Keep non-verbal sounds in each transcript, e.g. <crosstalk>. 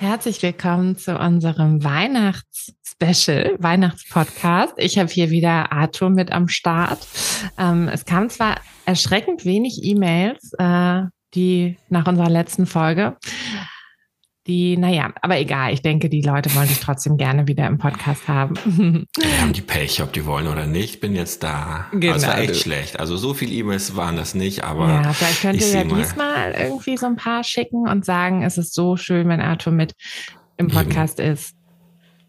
Herzlich willkommen zu unserem Weihnachtsspecial, Weihnachtspodcast. Ich habe hier wieder Arthur mit am Start. Ähm, es kam zwar erschreckend wenig E-Mails, äh, die nach unserer letzten Folge, die, naja, aber egal, ich denke, die Leute wollen dich trotzdem gerne wieder im Podcast haben. <laughs> Wir haben die Pech, ob die wollen oder nicht, bin jetzt da. Genau. Das war echt schlecht. Also so viele E-Mails waren das nicht, aber. Ja, vielleicht könnt ihr ja diesmal irgendwie so ein paar schicken und sagen, es ist so schön, wenn Arthur mit im Podcast Eben. ist.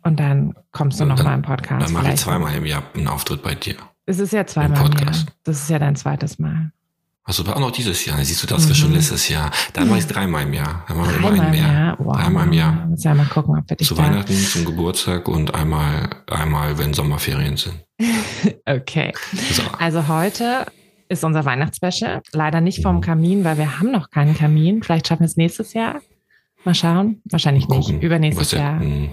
Und dann kommst du nochmal im Podcast. Dann mache ich zweimal im Jahr einen Auftritt bei dir. Es ist ja zweimal im Jahr. Das ist ja dein zweites Mal. Also auch noch dieses Jahr. Siehst du, das mhm. schon letztes Jahr. Dann mache ich dreimal im Jahr. Dann machen wir immer ein mehr. Wow. Dreimal im Jahr. Muss ja mal gucken, ob wir dich Zu da. Weihnachten, zum Geburtstag und einmal, einmal, wenn Sommerferien sind. <laughs> okay. So. Also heute ist unser Weihnachtsspecial. Leider nicht vom Kamin, weil wir haben noch keinen Kamin. Vielleicht schaffen wir es nächstes Jahr. Mal schauen. Wahrscheinlich mal nicht. Übernächstes Jahr. Hm.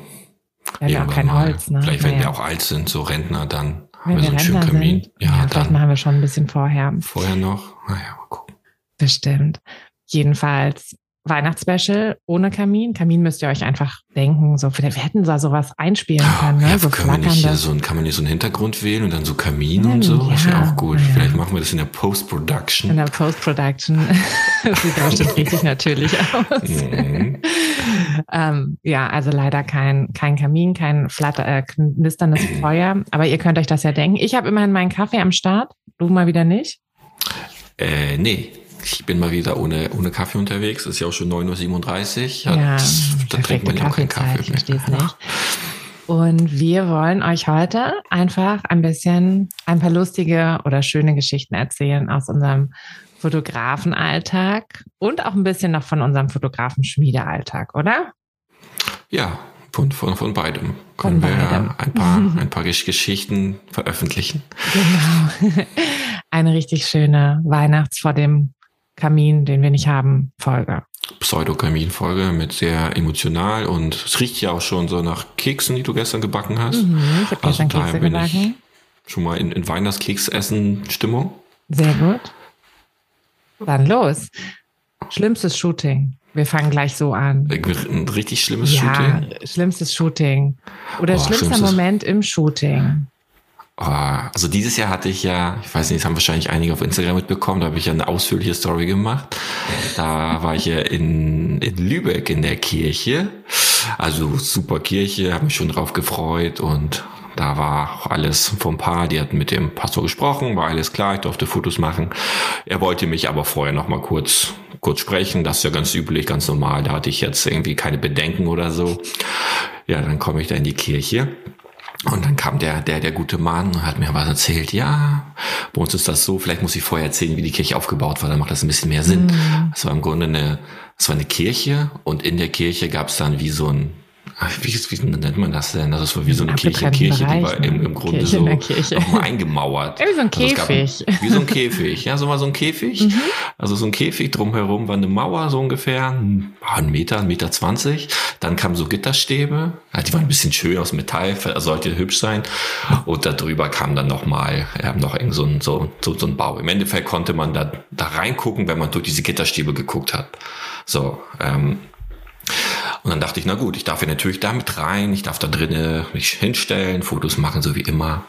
Wir haben ja auch kein mal. Holz. Ne? Vielleicht, wenn naja. wir auch alt sind, so Rentner, dann wenn wir so Kamin. Sind, ja, ja vielleicht machen wir schon ein bisschen vorher. Vorher noch? Naja, mal gucken. Bestimmt. Jedenfalls Weihnachtsspecial ohne Kamin. Kamin müsst ihr euch einfach denken, so wir hätten da sowas einspielen können. Ne? Ja, so kann, man nicht hier so, kann man hier so einen Hintergrund wählen und dann so Kamin ja, und so? Ja, das wäre auch gut. Ja. Vielleicht machen wir das in der Post-Production. In der Post-Production. <laughs> das sieht bestimmt richtig natürlich aus. Mhm. ähm, ja, also leider kein, kein Kamin, kein flatter, äh, knisterndes <clears throat> Feuer. Aber ihr könnt euch das ja denken. Ich habe immerhin meinen Kaffee am Start. Du mal wieder nicht? Äh, nee, ich bin mal wieder ohne, ohne Kaffee unterwegs. Es ist ja auch schon 9.37 Uhr. Ja, da trinkt man ja auch keinen Kaffee mehr. Ich nicht. Und wir wollen euch heute einfach ein bisschen, ein paar lustige oder schöne Geschichten erzählen aus unserem Fotografenalltag und auch ein bisschen noch von unserem Fotografenschmiedealltag, oder? Ja, von, von, von beidem können von wir beidem. ein paar, <laughs> ein paar Geschichten veröffentlichen. Genau. <laughs> Eine richtig schöne Weihnachts vor dem Kamin, den wir nicht haben, Folge. Pseudokamin-Folge mit sehr emotional und es riecht ja auch schon so nach Keksen, die du gestern gebacken hast. Mhm, ich habe also gestern Kekse gebacken. Schon mal in, in Weihnachtskeksessen-Stimmung. Sehr gut. Dann los. Schlimmstes Shooting. Wir fangen gleich so an. Ein richtig schlimmes ja, Shooting? schlimmstes Shooting. Oder oh, schlimmster Moment im Shooting. Oh, also dieses Jahr hatte ich ja, ich weiß nicht, das haben wahrscheinlich einige auf Instagram mitbekommen, da habe ich ja eine ausführliche Story gemacht. Da war ich ja in, in Lübeck in der Kirche. Also super Kirche, habe mich schon drauf gefreut und da war auch alles vom Paar, die hatten mit dem Pastor gesprochen, war alles klar, ich durfte Fotos machen. Er wollte mich aber vorher noch mal kurz kurz sprechen, das ist ja ganz üblich, ganz normal, da hatte ich jetzt irgendwie keine Bedenken oder so. Ja, dann komme ich da in die Kirche Und dann kam der, der, der gute Mann und hat mir was erzählt. Ja, bei uns ist das so. Vielleicht muss ich vorher erzählen, wie die Kirche aufgebaut war. Dann macht das ein bisschen mehr Sinn. Mhm. Es war im Grunde eine, es war eine Kirche und in der Kirche gab es dann wie so ein, wie, wie nennt man das denn? Das war wie so eine Kirche, Kirche, die war im, im Grunde Kirche so nochmal eingemauert. Wie so ein Käfig. Also gab, wie so ein Käfig, ja, so mal so ein Käfig. Mhm. Also so ein Käfig, drumherum war eine Mauer so ungefähr, ein Meter, ein Meter zwanzig. Dann kamen so Gitterstäbe, die waren ein bisschen schön aus Metall, sollte hübsch sein. Und darüber kam dann nochmal äh, noch irgend so ein, so, so, so ein Bau. Im Endeffekt konnte man da, da reingucken, wenn man durch diese Gitterstäbe geguckt hat. So, ähm, und dann dachte ich, na gut, ich darf ja natürlich da mit rein, ich darf da drinnen mich hinstellen, Fotos machen, so wie immer.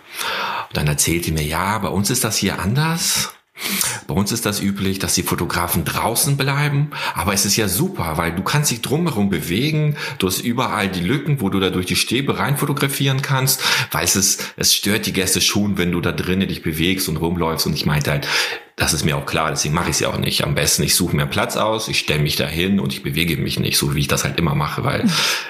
Und dann erzählte mir, ja, bei uns ist das hier anders. Bei uns ist das üblich, dass die Fotografen draußen bleiben, aber es ist ja super, weil du kannst dich drumherum bewegen, du hast überall die Lücken, wo du da durch die Stäbe rein fotografieren kannst, weil es ist, es stört die Gäste schon, wenn du da drinnen dich bewegst und rumläufst und ich meinte halt, das ist mir auch klar, deswegen mache ich es ja auch nicht. Am besten, ich suche mir Platz aus, ich stelle mich da hin und ich bewege mich nicht, so wie ich das halt immer mache, weil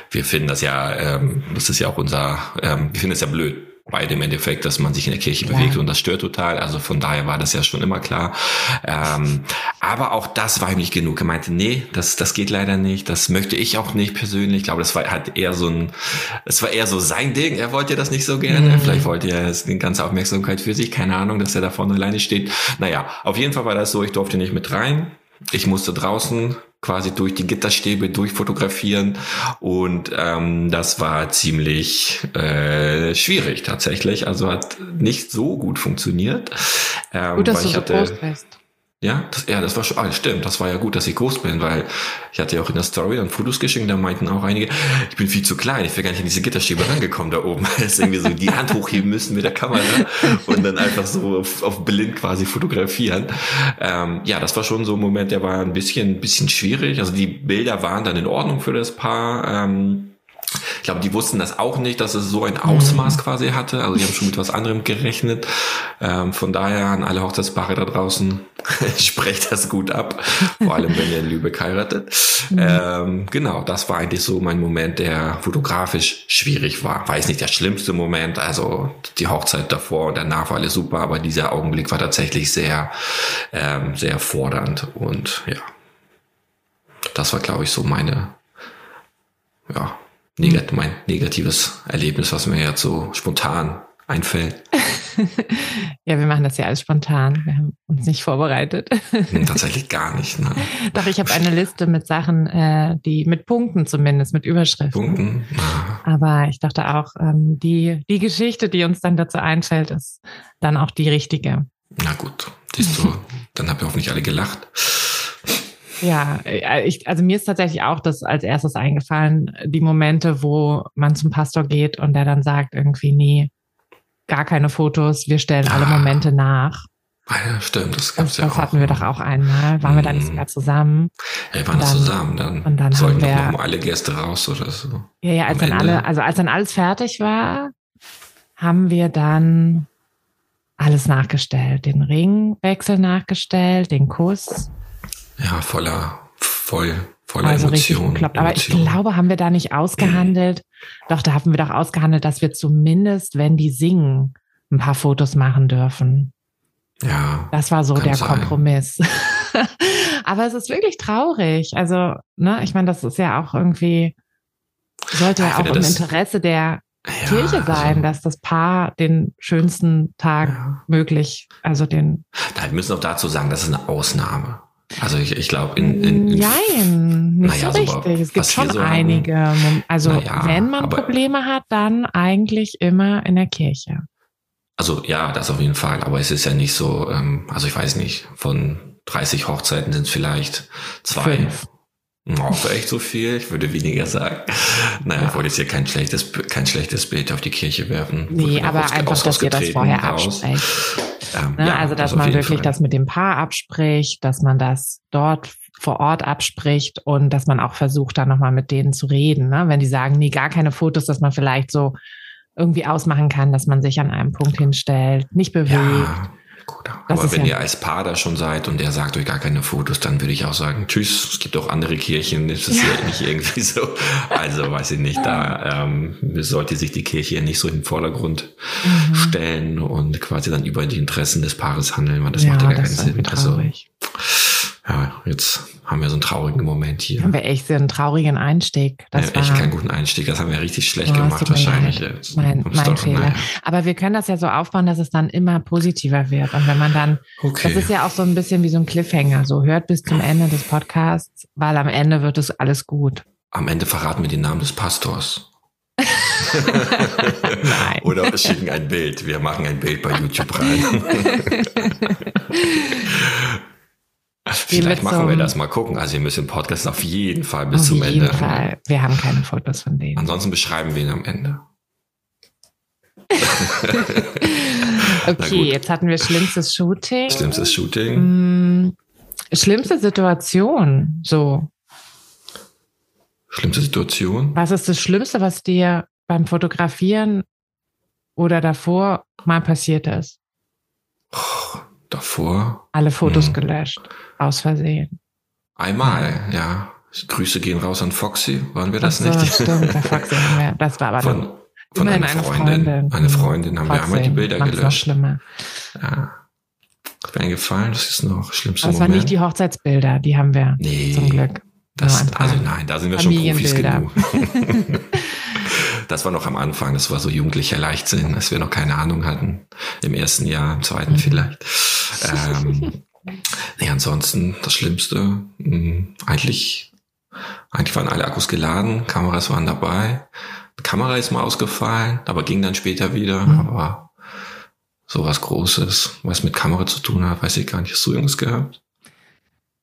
wir finden das ja, ähm, das ist ja auch unser, ähm, wir finden es ja blöd, beide im Endeffekt, dass man sich in der Kirche klar. bewegt und das stört total. Also von daher war das ja schon immer klar. Ähm, aber auch das war ihm nicht genug. Er meinte, nee, das, das geht leider nicht. Das möchte ich auch nicht persönlich. Ich glaube, das war halt eher so ein, es war eher so sein Ding. Er wollte das nicht so gerne. Mhm. Vielleicht wollte er die ganze Aufmerksamkeit für sich. Keine Ahnung, dass er da vorne alleine steht. Naja, auf jeden Fall war das so. Ich durfte nicht mit rein. Ich musste draußen quasi durch die Gitterstäbe durchfotografieren und ähm, das war ziemlich äh, schwierig tatsächlich. Also hat nicht so gut funktioniert. Ähm, gut, dass du so hatte, groß bist. Ja, das, ja, das war schon, ah, stimmt, das war ja gut, dass ich groß bin, weil ich hatte ja auch in der Story dann Fotos geschickt, da meinten auch einige, ich bin viel zu klein, ich wäre gar nicht in diese Gitterstäbe rangekommen da oben. <laughs> Deswegen wir so die Hand hochheben müssen mit der Kamera und dann einfach so auf, auf blind quasi fotografieren. Ähm, ja, das war schon so ein Moment, der war ein bisschen, bisschen schwierig. Also die Bilder waren dann in Ordnung für das Paar. Ähm, ich glaube, die wussten das auch nicht, dass es so ein Ausmaß mhm. quasi hatte. Also die haben schon mit was anderem gerechnet. Ähm, von daher an alle Hochzeitspaare da draußen, <laughs> sprecht das gut ab. Vor allem, wenn ihr in Lübeck heiratet. Mhm. Ähm, genau, das war eigentlich so mein Moment, der fotografisch schwierig war. War jetzt nicht der schlimmste Moment. Also die Hochzeit davor und danach war alles super, aber dieser Augenblick war tatsächlich sehr, ähm, sehr fordernd. Und ja, das war, glaube ich, so meine, ja, negat mein negatives Erlebnis, was mir jetzt so spontan einfällt. <laughs> ja, wir machen das ja alles spontan. Wir haben uns nicht vorbereitet. Hm, <laughs> tatsächlich gar nicht. Ne? Doch, ich habe eine Liste mit Sachen, äh, die mit Punkten zumindest, mit Überschriften. Punkten. Aber ich dachte auch, ähm, die, die Geschichte, die uns dann dazu einfällt, ist dann auch die richtige. Na gut, siehst du, dann habt ihr hoffentlich alle gelacht. Ja, äh, ich, also mir ist tatsächlich auch das als erstes eingefallen, die Momente, wo man zum Pastor geht und der dann sagt irgendwie, nee, gar keine Fotos, wir stellen alle ah. Momente nach. Ah ja, stimmt, das gab's ja das auch. Das hatten wir doch auch einmal. Waren mm. wir da nicht sogar zusammen? Ja, wir waren dann, zusammen. Dann, und dann sollten wir, alle Gäste raus oder so. Ja, ja, als dann alle, also als dann alles fertig war, haben wir dann alles nachgestellt. Den Ringwechsel nachgestellt, den Kuss ja, voller, voll, voller also Emotionen. Richtig Aber ich glaube, haben wir da nicht ausgehandelt? Doch, da haben wir doch ausgehandelt, dass wir zumindest, wenn die singen, ein paar Fotos machen dürfen. Ja. Das war so der sein. Kompromiss. <laughs> Aber es ist wirklich traurig. Also, ne, ich meine, das ist ja auch irgendwie, sollte ja, auch im Interesse der ja, Kirche sein, also, dass das Paar den schönsten Tag ja. möglich, also den. wir müssen auch dazu sagen, das ist eine Ausnahme. Also ich, ich glaube in, in, in Nein, nicht naja, so richtig. es gibt schon so einige. Haben, also naja, wenn man Probleme hat, dann eigentlich immer in der Kirche. Also ja, das auf jeden Fall. Aber es ist ja nicht so, ähm, also ich weiß nicht, von 30 Hochzeiten sind es vielleicht zwei. Fünf. Oh, echt so viel? Ich würde weniger sagen. Naja, ja. ich wollte jetzt hier kein schlechtes, kein schlechtes Bild auf die Kirche werfen. Nee, aber einfach, dass ihr das vorher absprecht. Ähm, ne? ja, also, dass man wirklich Fall. das mit dem Paar abspricht, dass man das dort vor Ort abspricht und dass man auch versucht, da nochmal mit denen zu reden. Ne? Wenn die sagen, nee, gar keine Fotos, dass man vielleicht so irgendwie ausmachen kann, dass man sich an einem Punkt hinstellt, nicht bewegt. Ja gut. Aber wenn ja ihr als Paar da schon seid und er sagt euch gar keine Fotos, dann würde ich auch sagen, tschüss, es gibt auch andere Kirchen, es ist ja. ja <laughs> nicht irgendwie so. Also weiß ich nicht, da ähm, sollte sich die Kirche nicht so in den Vordergrund mhm. stellen und quasi dann über die Interessen des Paares handeln, weil das ja, macht ja gar keinen Sinn. Also, ja, jetzt haben wir so einen traurigen Moment hier. Haben wir echt so einen traurigen Einstieg. Das ja, war echt keinen guten Einstieg. Das haben wir richtig schlecht oh, gemacht wahrscheinlich. Mein, mein Fehler. Naja. Aber wir können das ja so aufbauen, dass es dann immer positiver wird. Und wenn man dann, okay. das ist ja auch so ein bisschen wie so ein Cliffhanger. So hört bis zum Ende des Podcasts, weil am Ende wird es alles gut. Am Ende verraten wir den Namen des Pastors. <laughs> Nein. Oder wir schicken ein Bild. Wir machen ein Bild bei YouTube rein. <laughs> Vielleicht machen wir das mal gucken. Also ihr müsst den Podcast auf jeden Fall bis zum Ende. Auf jeden Fall. Wir haben keine Fotos von denen. Ansonsten beschreiben wir ihn am Ende. <laughs> okay, jetzt hatten wir schlimmstes Shooting. Schlimmstes Shooting. Hm, schlimmste Situation, so. Schlimmste Situation? Was ist das Schlimmste, was dir beim Fotografieren oder davor mal passiert ist? Oh, davor? Alle Fotos hm. gelöscht. Aus Versehen. Einmal, ja. Grüße gehen raus an Foxy, waren wir das so, nicht? Stimmt, bei <laughs> Foxy haben wir, das war aber von, von einer Freundin. Freundin. Eine Freundin haben Foxy, wir einmal die Bilder gelöscht. Noch schlimmer. Ja. Hat mir gefallen, das ist noch schlimmste Das waren nicht die Hochzeitsbilder, die haben wir nee, zum Glück. Das, also nein, da sind wir schon Profis genug. <laughs> <laughs> das war noch am Anfang, das war so jugendlicher Leichtsinn, als wir noch keine Ahnung hatten. Im ersten Jahr, im zweiten mhm. vielleicht. Ähm, Nee, ansonsten das Schlimmste, mh, hm, eigentlich, eigentlich waren alle Akkus geladen, Kameras waren dabei. Die Kamera ist mal ausgefallen, aber ging dann später wieder. Mhm. Aber sowas Großes, was mit Kamera zu tun hat, weiß ich gar nicht. Hast du irgendwas gehabt?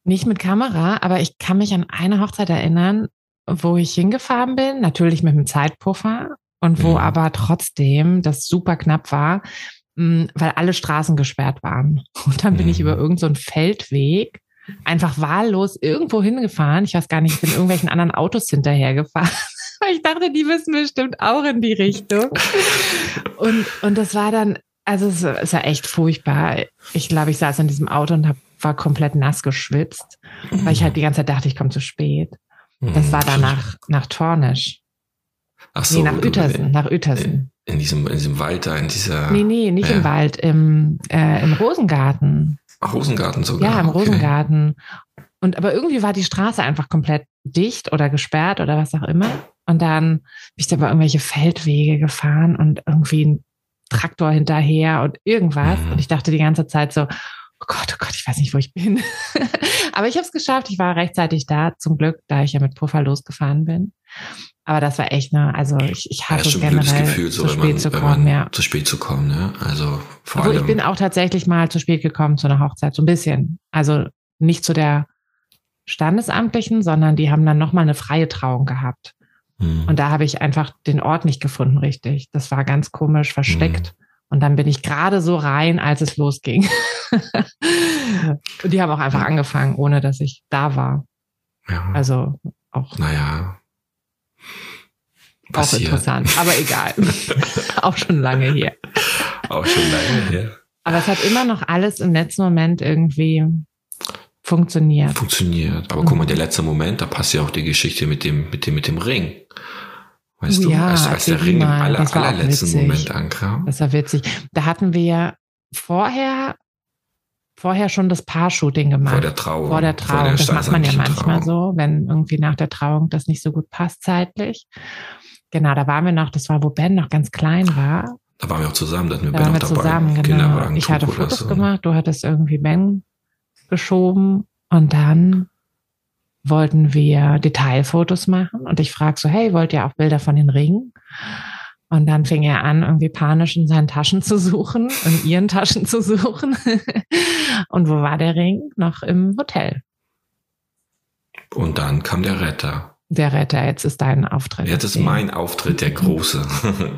Nicht mit Kamera, aber ich kann mich an eine Hochzeit erinnern, wo ich hingefahren bin, natürlich mit einem Zeitpuffer und wo mhm. aber trotzdem das super knapp war, Mm, weil alle Straßen gesperrt waren. <laughs> Und dann bin ich über mhm. irgendeinen so Feldweg einfach wahllos irgendwo hingefahren. Ich weiß gar nicht, ich bin irgendwelchen anderen Autos hinterhergefahren. <laughs> ich dachte, die müssen bestimmt auch in die Richtung. Und, und das war dann, also es, es war echt furchtbar. Ich glaube, ich saß in diesem Auto und hab, war komplett nass geschwitzt, weil ich halt die ganze Zeit dachte, ich komme zu spät. Das war dann nach, nach Tornisch. Ach so, nee, nach Uetersen, nach Uetersen. In diesem, in diesem Wald da, in dieser. Nee, nee, nicht ja. im Wald, im, äh, im Rosengarten. Ach, Rosengarten sogar. Ja, im okay. Rosengarten. Und aber irgendwie war die Straße einfach komplett dicht oder gesperrt oder was auch immer. Und dann bin ich da über irgendwelche Feldwege gefahren und irgendwie ein Traktor hinterher und irgendwas. Mhm. Und ich dachte die ganze Zeit so, oh Gott, oh Gott, ich weiß nicht, wo ich bin. <laughs> aber ich habe es geschafft. Ich war rechtzeitig da, zum Glück, da ich ja mit Puffer losgefahren bin. Aber das war echt, ne, also ich, ich hasse ja, es generell, Gefühl, so, zu spät man, zu kommen, ja. Zu spät zu kommen, ne? Also vor also allem. ich bin auch tatsächlich mal zu spät gekommen zu einer Hochzeit, so ein bisschen. Also nicht zu der Standesamtlichen, sondern die haben dann nochmal eine freie Trauung gehabt. Hm. Und da habe ich einfach den Ort nicht gefunden, richtig. Das war ganz komisch versteckt. Hm. Und dann bin ich gerade so rein, als es losging. Und die haben auch einfach angefangen, ohne dass ich da war. Ja. Also auch. Naja, Passiert. Auch interessant, aber egal. <laughs> auch schon lange her. Auch schon lange her. Aber es hat immer noch alles im letzten Moment irgendwie funktioniert. Funktioniert. Aber mhm. guck mal, der letzte Moment, da passt ja auch die Geschichte mit dem, mit dem, mit dem Ring. Weißt du, ja, als, als der Ring im aller, allerletzten Moment ankam. Das war witzig. Da hatten wir vorher, vorher schon das Paar-Shooting gemacht. Vor der Trauung. Vor der Trauung. Vor der das macht man ja manchmal Trauung. so, wenn irgendwie nach der Trauung das nicht so gut passt zeitlich. Genau, da waren wir noch, das war, wo Ben noch ganz klein war. Da waren wir auch zusammen, da hatten wir da Ben waren wir zusammen, genau. Ich hatte Fotos so. gemacht, du hattest irgendwie Ben geschoben und dann wollten wir Detailfotos machen und ich frage so, hey, wollt ihr auch Bilder von den Ringen? Und dann fing er an, irgendwie panisch in seinen Taschen zu suchen, in ihren Taschen zu suchen. <laughs> und wo war der Ring? Noch im Hotel. Und dann kam der Retter. Der Retter, jetzt ist dein Auftritt. Jetzt ist mein Auftritt, der große.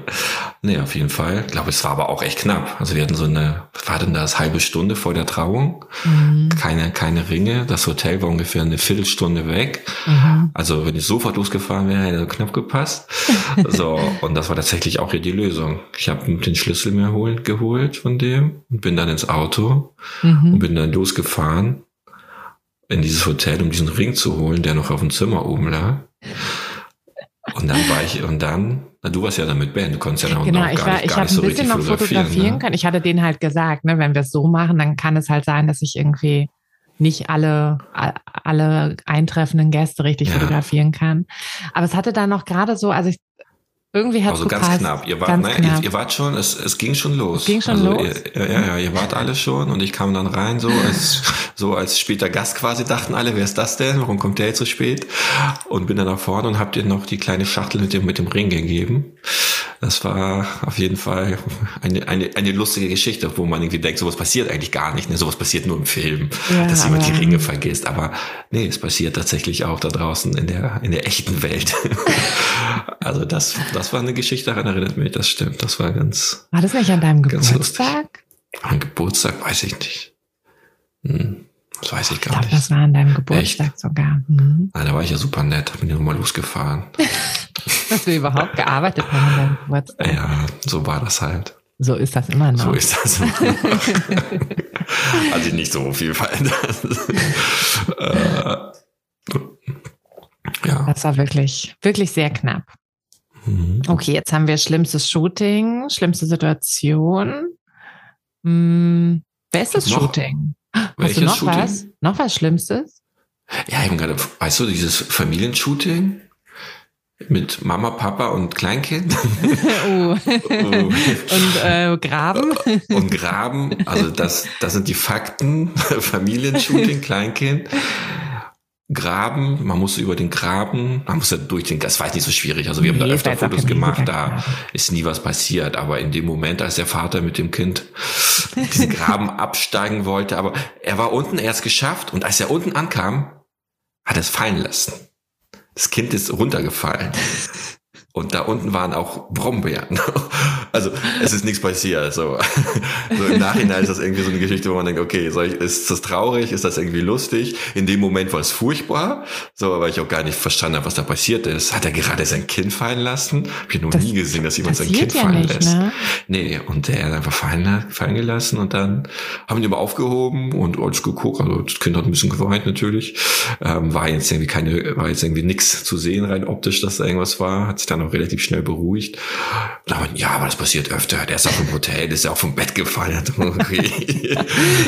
<laughs> nee, auf jeden Fall. Ich glaube, es war aber auch echt knapp. Also wir hatten so eine, war denn das, halbe Stunde vor der Trauung? Mhm. Keine, keine Ringe. Das Hotel war ungefähr eine Viertelstunde weg. Mhm. Also wenn ich sofort losgefahren wäre, hätte knapp gepasst. <laughs> so, und das war tatsächlich auch hier die Lösung. Ich habe den Schlüssel mir holen, geholt von dem und bin dann ins Auto mhm. und bin dann losgefahren in dieses Hotel, um diesen Ring zu holen, der noch auf dem Zimmer oben lag. Und dann war ich, und dann, na, du warst ja dann mit Ben, du konntest ja noch, genau, noch ich war, ich habe ein bisschen noch fotografieren ne? können. Ich hatte denen halt gesagt, ne, wenn wir es so machen, dann kann es halt sein, dass ich irgendwie nicht alle, alle eintreffenden Gäste richtig ja. fotografieren kann. Aber es hatte dann noch gerade so, also ich irgendwie hat es Also ganz knapp. Ihr wart, nein, knapp. Ihr, ihr, wart schon, es, es ging schon los. Es ging schon also los. Ihr, ja, ja, ihr wart alle schon und ich kam dann rein, so als, so als später Gast quasi, dachten alle, wer ist das denn? Warum kommt der jetzt so spät? Und bin dann nach vorne und habt ihr noch die kleine Schachtel mit dem, mit dem Ring gegeben. Das war auf jeden Fall eine, eine, eine lustige Geschichte, wo man irgendwie denkt, sowas passiert eigentlich gar nicht. Ne? Sowas passiert nur im Film, ja, dass jemand die Ringe vergisst. Aber nee, es passiert tatsächlich auch da draußen in der, in der echten Welt. <laughs> also das, das war eine Geschichte, daran erinnert mich, das stimmt. Das war ganz. War das nicht an deinem Geburtstag? An Geburtstag weiß ich nicht. Hm. Das weiß ich gar ich glaub, nicht. Das war an deinem Geburtstag Echt? sogar. Mhm. Ah, da war ich ja super nett, bin ja nochmal losgefahren. <laughs> Dass wir überhaupt gearbeitet haben an deinem Geburtstag. Ja, so war das halt. So ist das immer noch. So ist das immer noch. Hat <laughs> sich nicht so viel verändert. <laughs> äh, ja. Das war wirklich, wirklich sehr knapp. Mhm. Okay, jetzt haben wir schlimmstes Shooting, schlimmste Situation. Hm, bestes noch? Shooting. Hast du noch Shooting? was? Noch was Schlimmstes? Ja, eben gerade, weißt du, dieses Familienshooting mit Mama, Papa und Kleinkind. <laughs> oh. oh. Und äh, Graben. Und Graben, also das, das sind die Fakten. <laughs> Familienshooting, Kleinkind. Graben, man muss über den Graben, man muss ja durch den, das war jetzt nicht so schwierig. Also wir nee, haben da öfter Fotos gemacht, da ist nie was passiert. Aber in dem Moment, als der Vater mit dem Kind diesen <laughs> Graben absteigen wollte, aber er war unten, er hat geschafft und als er unten ankam, hat er es fallen lassen. Das Kind ist runtergefallen. Und da unten waren auch Brombeeren. <laughs> Also es ist nichts passiert. So. <laughs> so im Nachhinein ist das irgendwie so eine Geschichte, wo man denkt, okay, soll ich, ist das traurig? Ist das irgendwie lustig? In dem Moment war es furchtbar. So, weil ich auch gar nicht verstanden habe, was da passiert ist. Hat er gerade sein Kind fallen lassen? Hab ich noch das nie gesehen, dass jemand sein Kind ja fallen nicht, lässt. Ne? Nee, und der hat einfach fallen, fallen gelassen und dann haben die aber aufgehoben und alles geguckt. Also das Kind hat ein bisschen geweint natürlich. Ähm, war jetzt irgendwie keine, war jetzt irgendwie nichts zu sehen rein optisch, dass da irgendwas war. Hat sich dann auch relativ schnell beruhigt. Und dann, ja, aber das passiert öfter. Der ist auf dem Hotel, ist ja auch vom Bett gefallen. <laughs> Okay.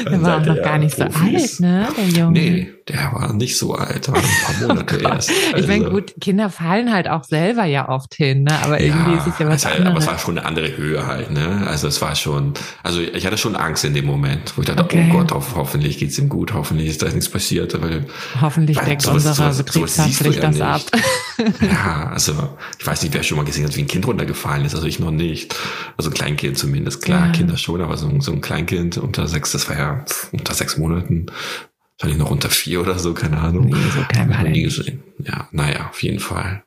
der war auch noch gar nicht Profis. so alt, ne, der Junge? Nee, der war nicht so alt, war ein paar Monate oh <laughs> erst. Also, ich meine, gut, Kinder fallen halt auch selber ja oft hin, ne? aber irgendwie ist es ja was halt, Aber es war schon eine andere Höhe halt, ne? Also es war schon, also ich hatte schon Angst in dem Moment, wo ich dachte, okay. oh Gott, ho hoffentlich geht's ihm gut, hoffentlich ist da nichts passiert. Weil, hoffentlich weil deckt sowas, unsere Betriebshaftpflicht ja das ab. ja, <laughs> also ich weiß nicht, wer schon mal gesehen hat, wie ein Kind runtergefallen ist, also ich noch nicht. Also ein Kleinkind zumindest, klar, ja. Kinder schon, aber so, so ein Kleinkind unter sechs, das war ja unter sechs Monaten, Wahrscheinlich noch unter vier oder so, keine Ahnung. Nee, so klein war nie gesehen. Ja, naja, auf jeden Fall.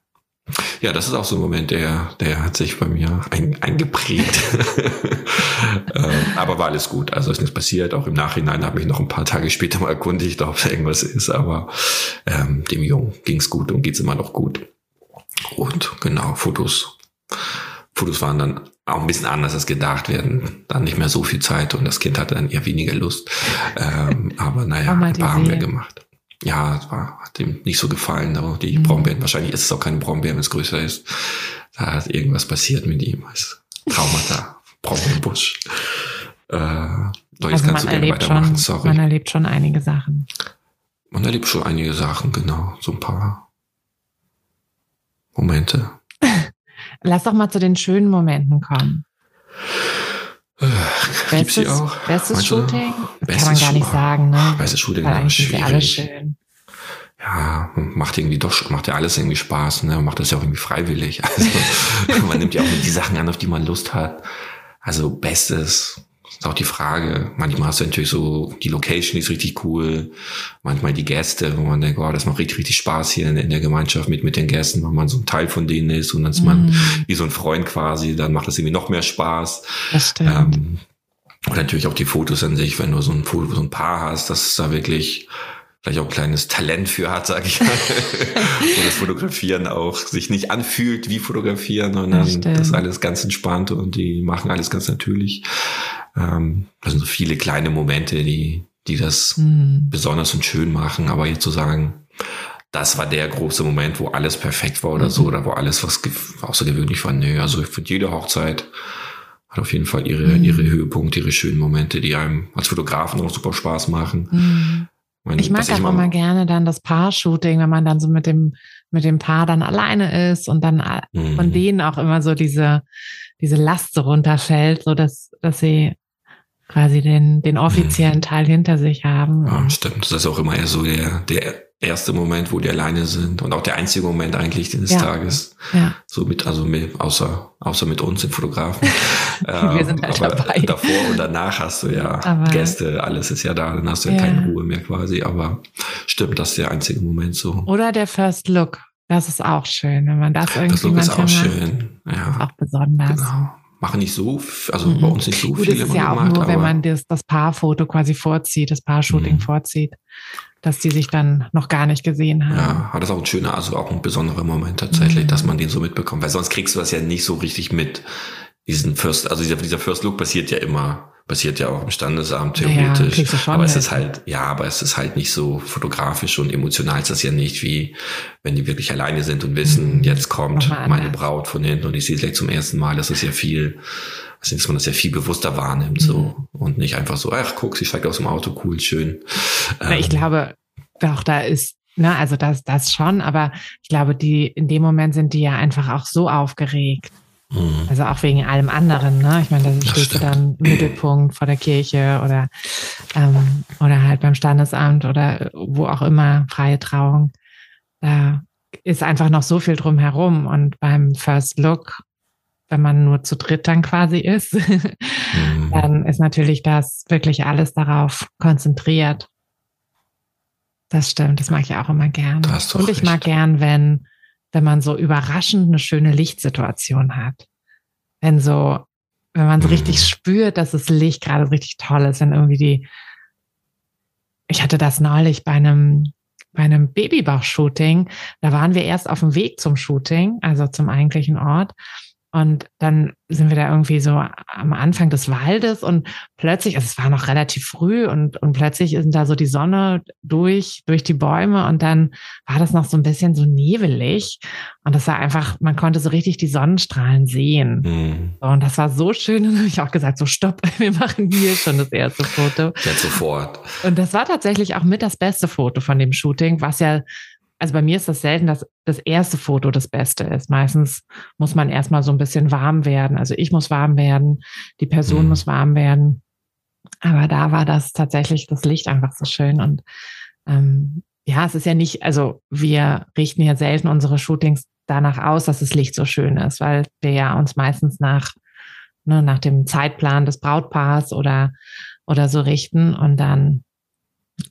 Ja, das ist auch so ein Moment, der, der hat sich bei mir ein, eingeprägt. <laughs> ähm, aber war alles gut. Also ist nichts passiert. Auch im Nachhinein habe ich noch ein paar Tage später mal erkundigt, ob da irgendwas ist. Aber ähm, dem Jungen ging's gut und geht's immer noch gut. Und genau, Fotos. Fotos waren dann auch ein bisschen anders als gedacht werden. Dann nicht mehr so viel Zeit und das Kind hatte dann eher weniger Lust. Ähm, <laughs> aber naja, ein paar haben wir gemacht. Ja, es war, hat ihm nicht so gefallen. Aber die mhm. Brombeeren, wahrscheinlich ist es auch keine Brombeeren, wenn es größer ist. Da hat irgendwas passiert mit ihm. Als Traumata, <laughs> Brombeerbusch. Äh, so, jetzt also kannst du gerne weitermachen, schon, sorry. Man erlebt schon einige Sachen. Man erlebt schon einige Sachen, genau. So ein paar Momente. <laughs> Lass doch mal zu den schönen Momenten kommen. Bestes, auch? Bestes Manche, Shooting? Bestes Kann man gar nicht sagen, ne? Bestes Shooting war schwierig. alles schön. Ja, macht irgendwie doch, macht ja alles irgendwie Spaß, ne? Macht das ja auch irgendwie freiwillig. <laughs> Also, man nimmt ja auch die Sachen an, auf die man Lust hat. Also Bestes, ist auch die Frage. Manchmal hast du natürlich so, die Location ist richtig cool. Manchmal die Gäste, wo man denkt, oh, das macht richtig, richtig Spaß hier in, in der Gemeinschaft mit, mit den Gästen, weil man so ein Teil von denen ist und dann ist mm. man wie so ein Freund quasi. Dann macht das irgendwie noch mehr Spaß. Das stimmt. Ähm, und natürlich auch die Fotos an sich, wenn du so ein, so ein Paar hast, das ist da wirklich vielleicht auch ein kleines Talent für hat, sage ich mal. <laughs> Wo das Fotografieren auch sich nicht anfühlt wie Fotografieren, sondern das, ist alles ganz entspannt und die machen alles ganz natürlich. Ähm, das sind so viele kleine Momente, die, die das mhm. besonders und schön machen. Aber jetzt zu sagen, das war der große Moment, wo alles perfekt war oder mhm. so, oder wo alles was außergewöhnlich war. Nö, also ich finde jede Hochzeit hat auf jeden Fall ihre, mhm. ihre Höhepunkte, ihre schönen Momente, die einem als Fotografen auch super Spaß machen. Mhm. Meine, ich mag auch immer gerne dann das Paar-Shooting, wenn man dann so mit dem, mit dem Paar dann alleine ist und dann mhm. von denen auch immer so diese, diese Last so runterfällt, so dass, dass sie quasi den, den offiziellen mhm. Teil hinter sich haben. Ja, stimmt. Das ist auch immer eher so der, der erste Moment, wo die alleine sind und auch der einzige Moment eigentlich des ja. Tages. Ja. So mit, also mit, außer, außer mit uns, den Fotografen. <laughs> Wir sind halt aber dabei. Davor und danach hast du ja aber Gäste, alles ist ja da, dann hast du ja, ja keine Ruhe mehr quasi, aber stimmt, das ist der einzige Moment so. Oder der First Look. Das ist auch schön, wenn man das irgendwie Das Look ist auch schön, ja. Ist auch besonders. Genau machen nicht so, also mhm. bei uns nicht so Gut, viele. Das ist ja auch gemacht, nur, wenn man das, das Paarfoto quasi vorzieht, das Paar-Shooting mhm. vorzieht dass die sich dann noch gar nicht gesehen haben. Ja, aber das ist auch ein schöner, also auch ein besonderer Moment tatsächlich, mhm. dass man den so mitbekommt, weil sonst kriegst du das ja nicht so richtig mit. Diesen First, also dieser, dieser First Look passiert ja immer, passiert ja auch im Standesamt theoretisch. Ja, aber es ist halt, ja, aber es ist halt nicht so fotografisch und emotional ist das ja nicht wie, wenn die wirklich alleine sind und wissen, mhm. jetzt kommt meine Braut von hinten und ich sehe sie gleich zum ersten Mal. Das ist ja viel, also dass man das ja viel bewusster wahrnimmt, so. Mhm. Und nicht einfach so, ach, guck, sie steigt aus dem Auto, cool, schön. Ähm, ich glaube, doch, da ist, ne, also das, das schon, aber ich glaube, die, in dem Moment sind die ja einfach auch so aufgeregt. Mhm. Also auch wegen allem anderen, ne? Ich meine, da steht dann im Mittelpunkt vor der Kirche oder, ähm, oder halt beim Standesamt oder wo auch immer, freie Trauung. Da ist einfach noch so viel drumherum. Und beim First Look wenn man nur zu dritt dann quasi ist, mhm. <laughs> dann ist natürlich das wirklich alles darauf konzentriert. Das stimmt, das mag ich auch immer gern. Und ich recht. mag gern, wenn, wenn man so überraschend eine schöne Lichtsituation hat. Wenn so, wenn man so mhm. richtig spürt, dass das Licht gerade richtig toll ist, wenn irgendwie die, ich hatte das neulich bei einem, bei einem Babybauch-Shooting, da waren wir erst auf dem Weg zum Shooting, also zum eigentlichen Ort. Und dann sind wir da irgendwie so am Anfang des Waldes und plötzlich, also es war noch relativ früh und, und plötzlich ist da so die Sonne durch, durch die Bäume und dann war das noch so ein bisschen so nebelig und das war einfach, man konnte so richtig die Sonnenstrahlen sehen. Mhm. Und das war so schön und habe ich auch gesagt, so stopp, <laughs> wir machen hier schon das erste Foto. Jetzt sofort. Und das war tatsächlich auch mit das beste Foto von dem Shooting, was ja also bei mir ist das selten, dass das erste Foto das Beste ist. Meistens muss man erstmal so ein bisschen warm werden. Also ich muss warm werden, die Person mhm. muss warm werden. Aber da war das tatsächlich das Licht einfach so schön. Und ähm, ja, es ist ja nicht, also wir richten ja selten unsere Shootings danach aus, dass das Licht so schön ist, weil wir ja uns meistens nach, ne, nach dem Zeitplan des Brautpaars oder, oder so richten. Und dann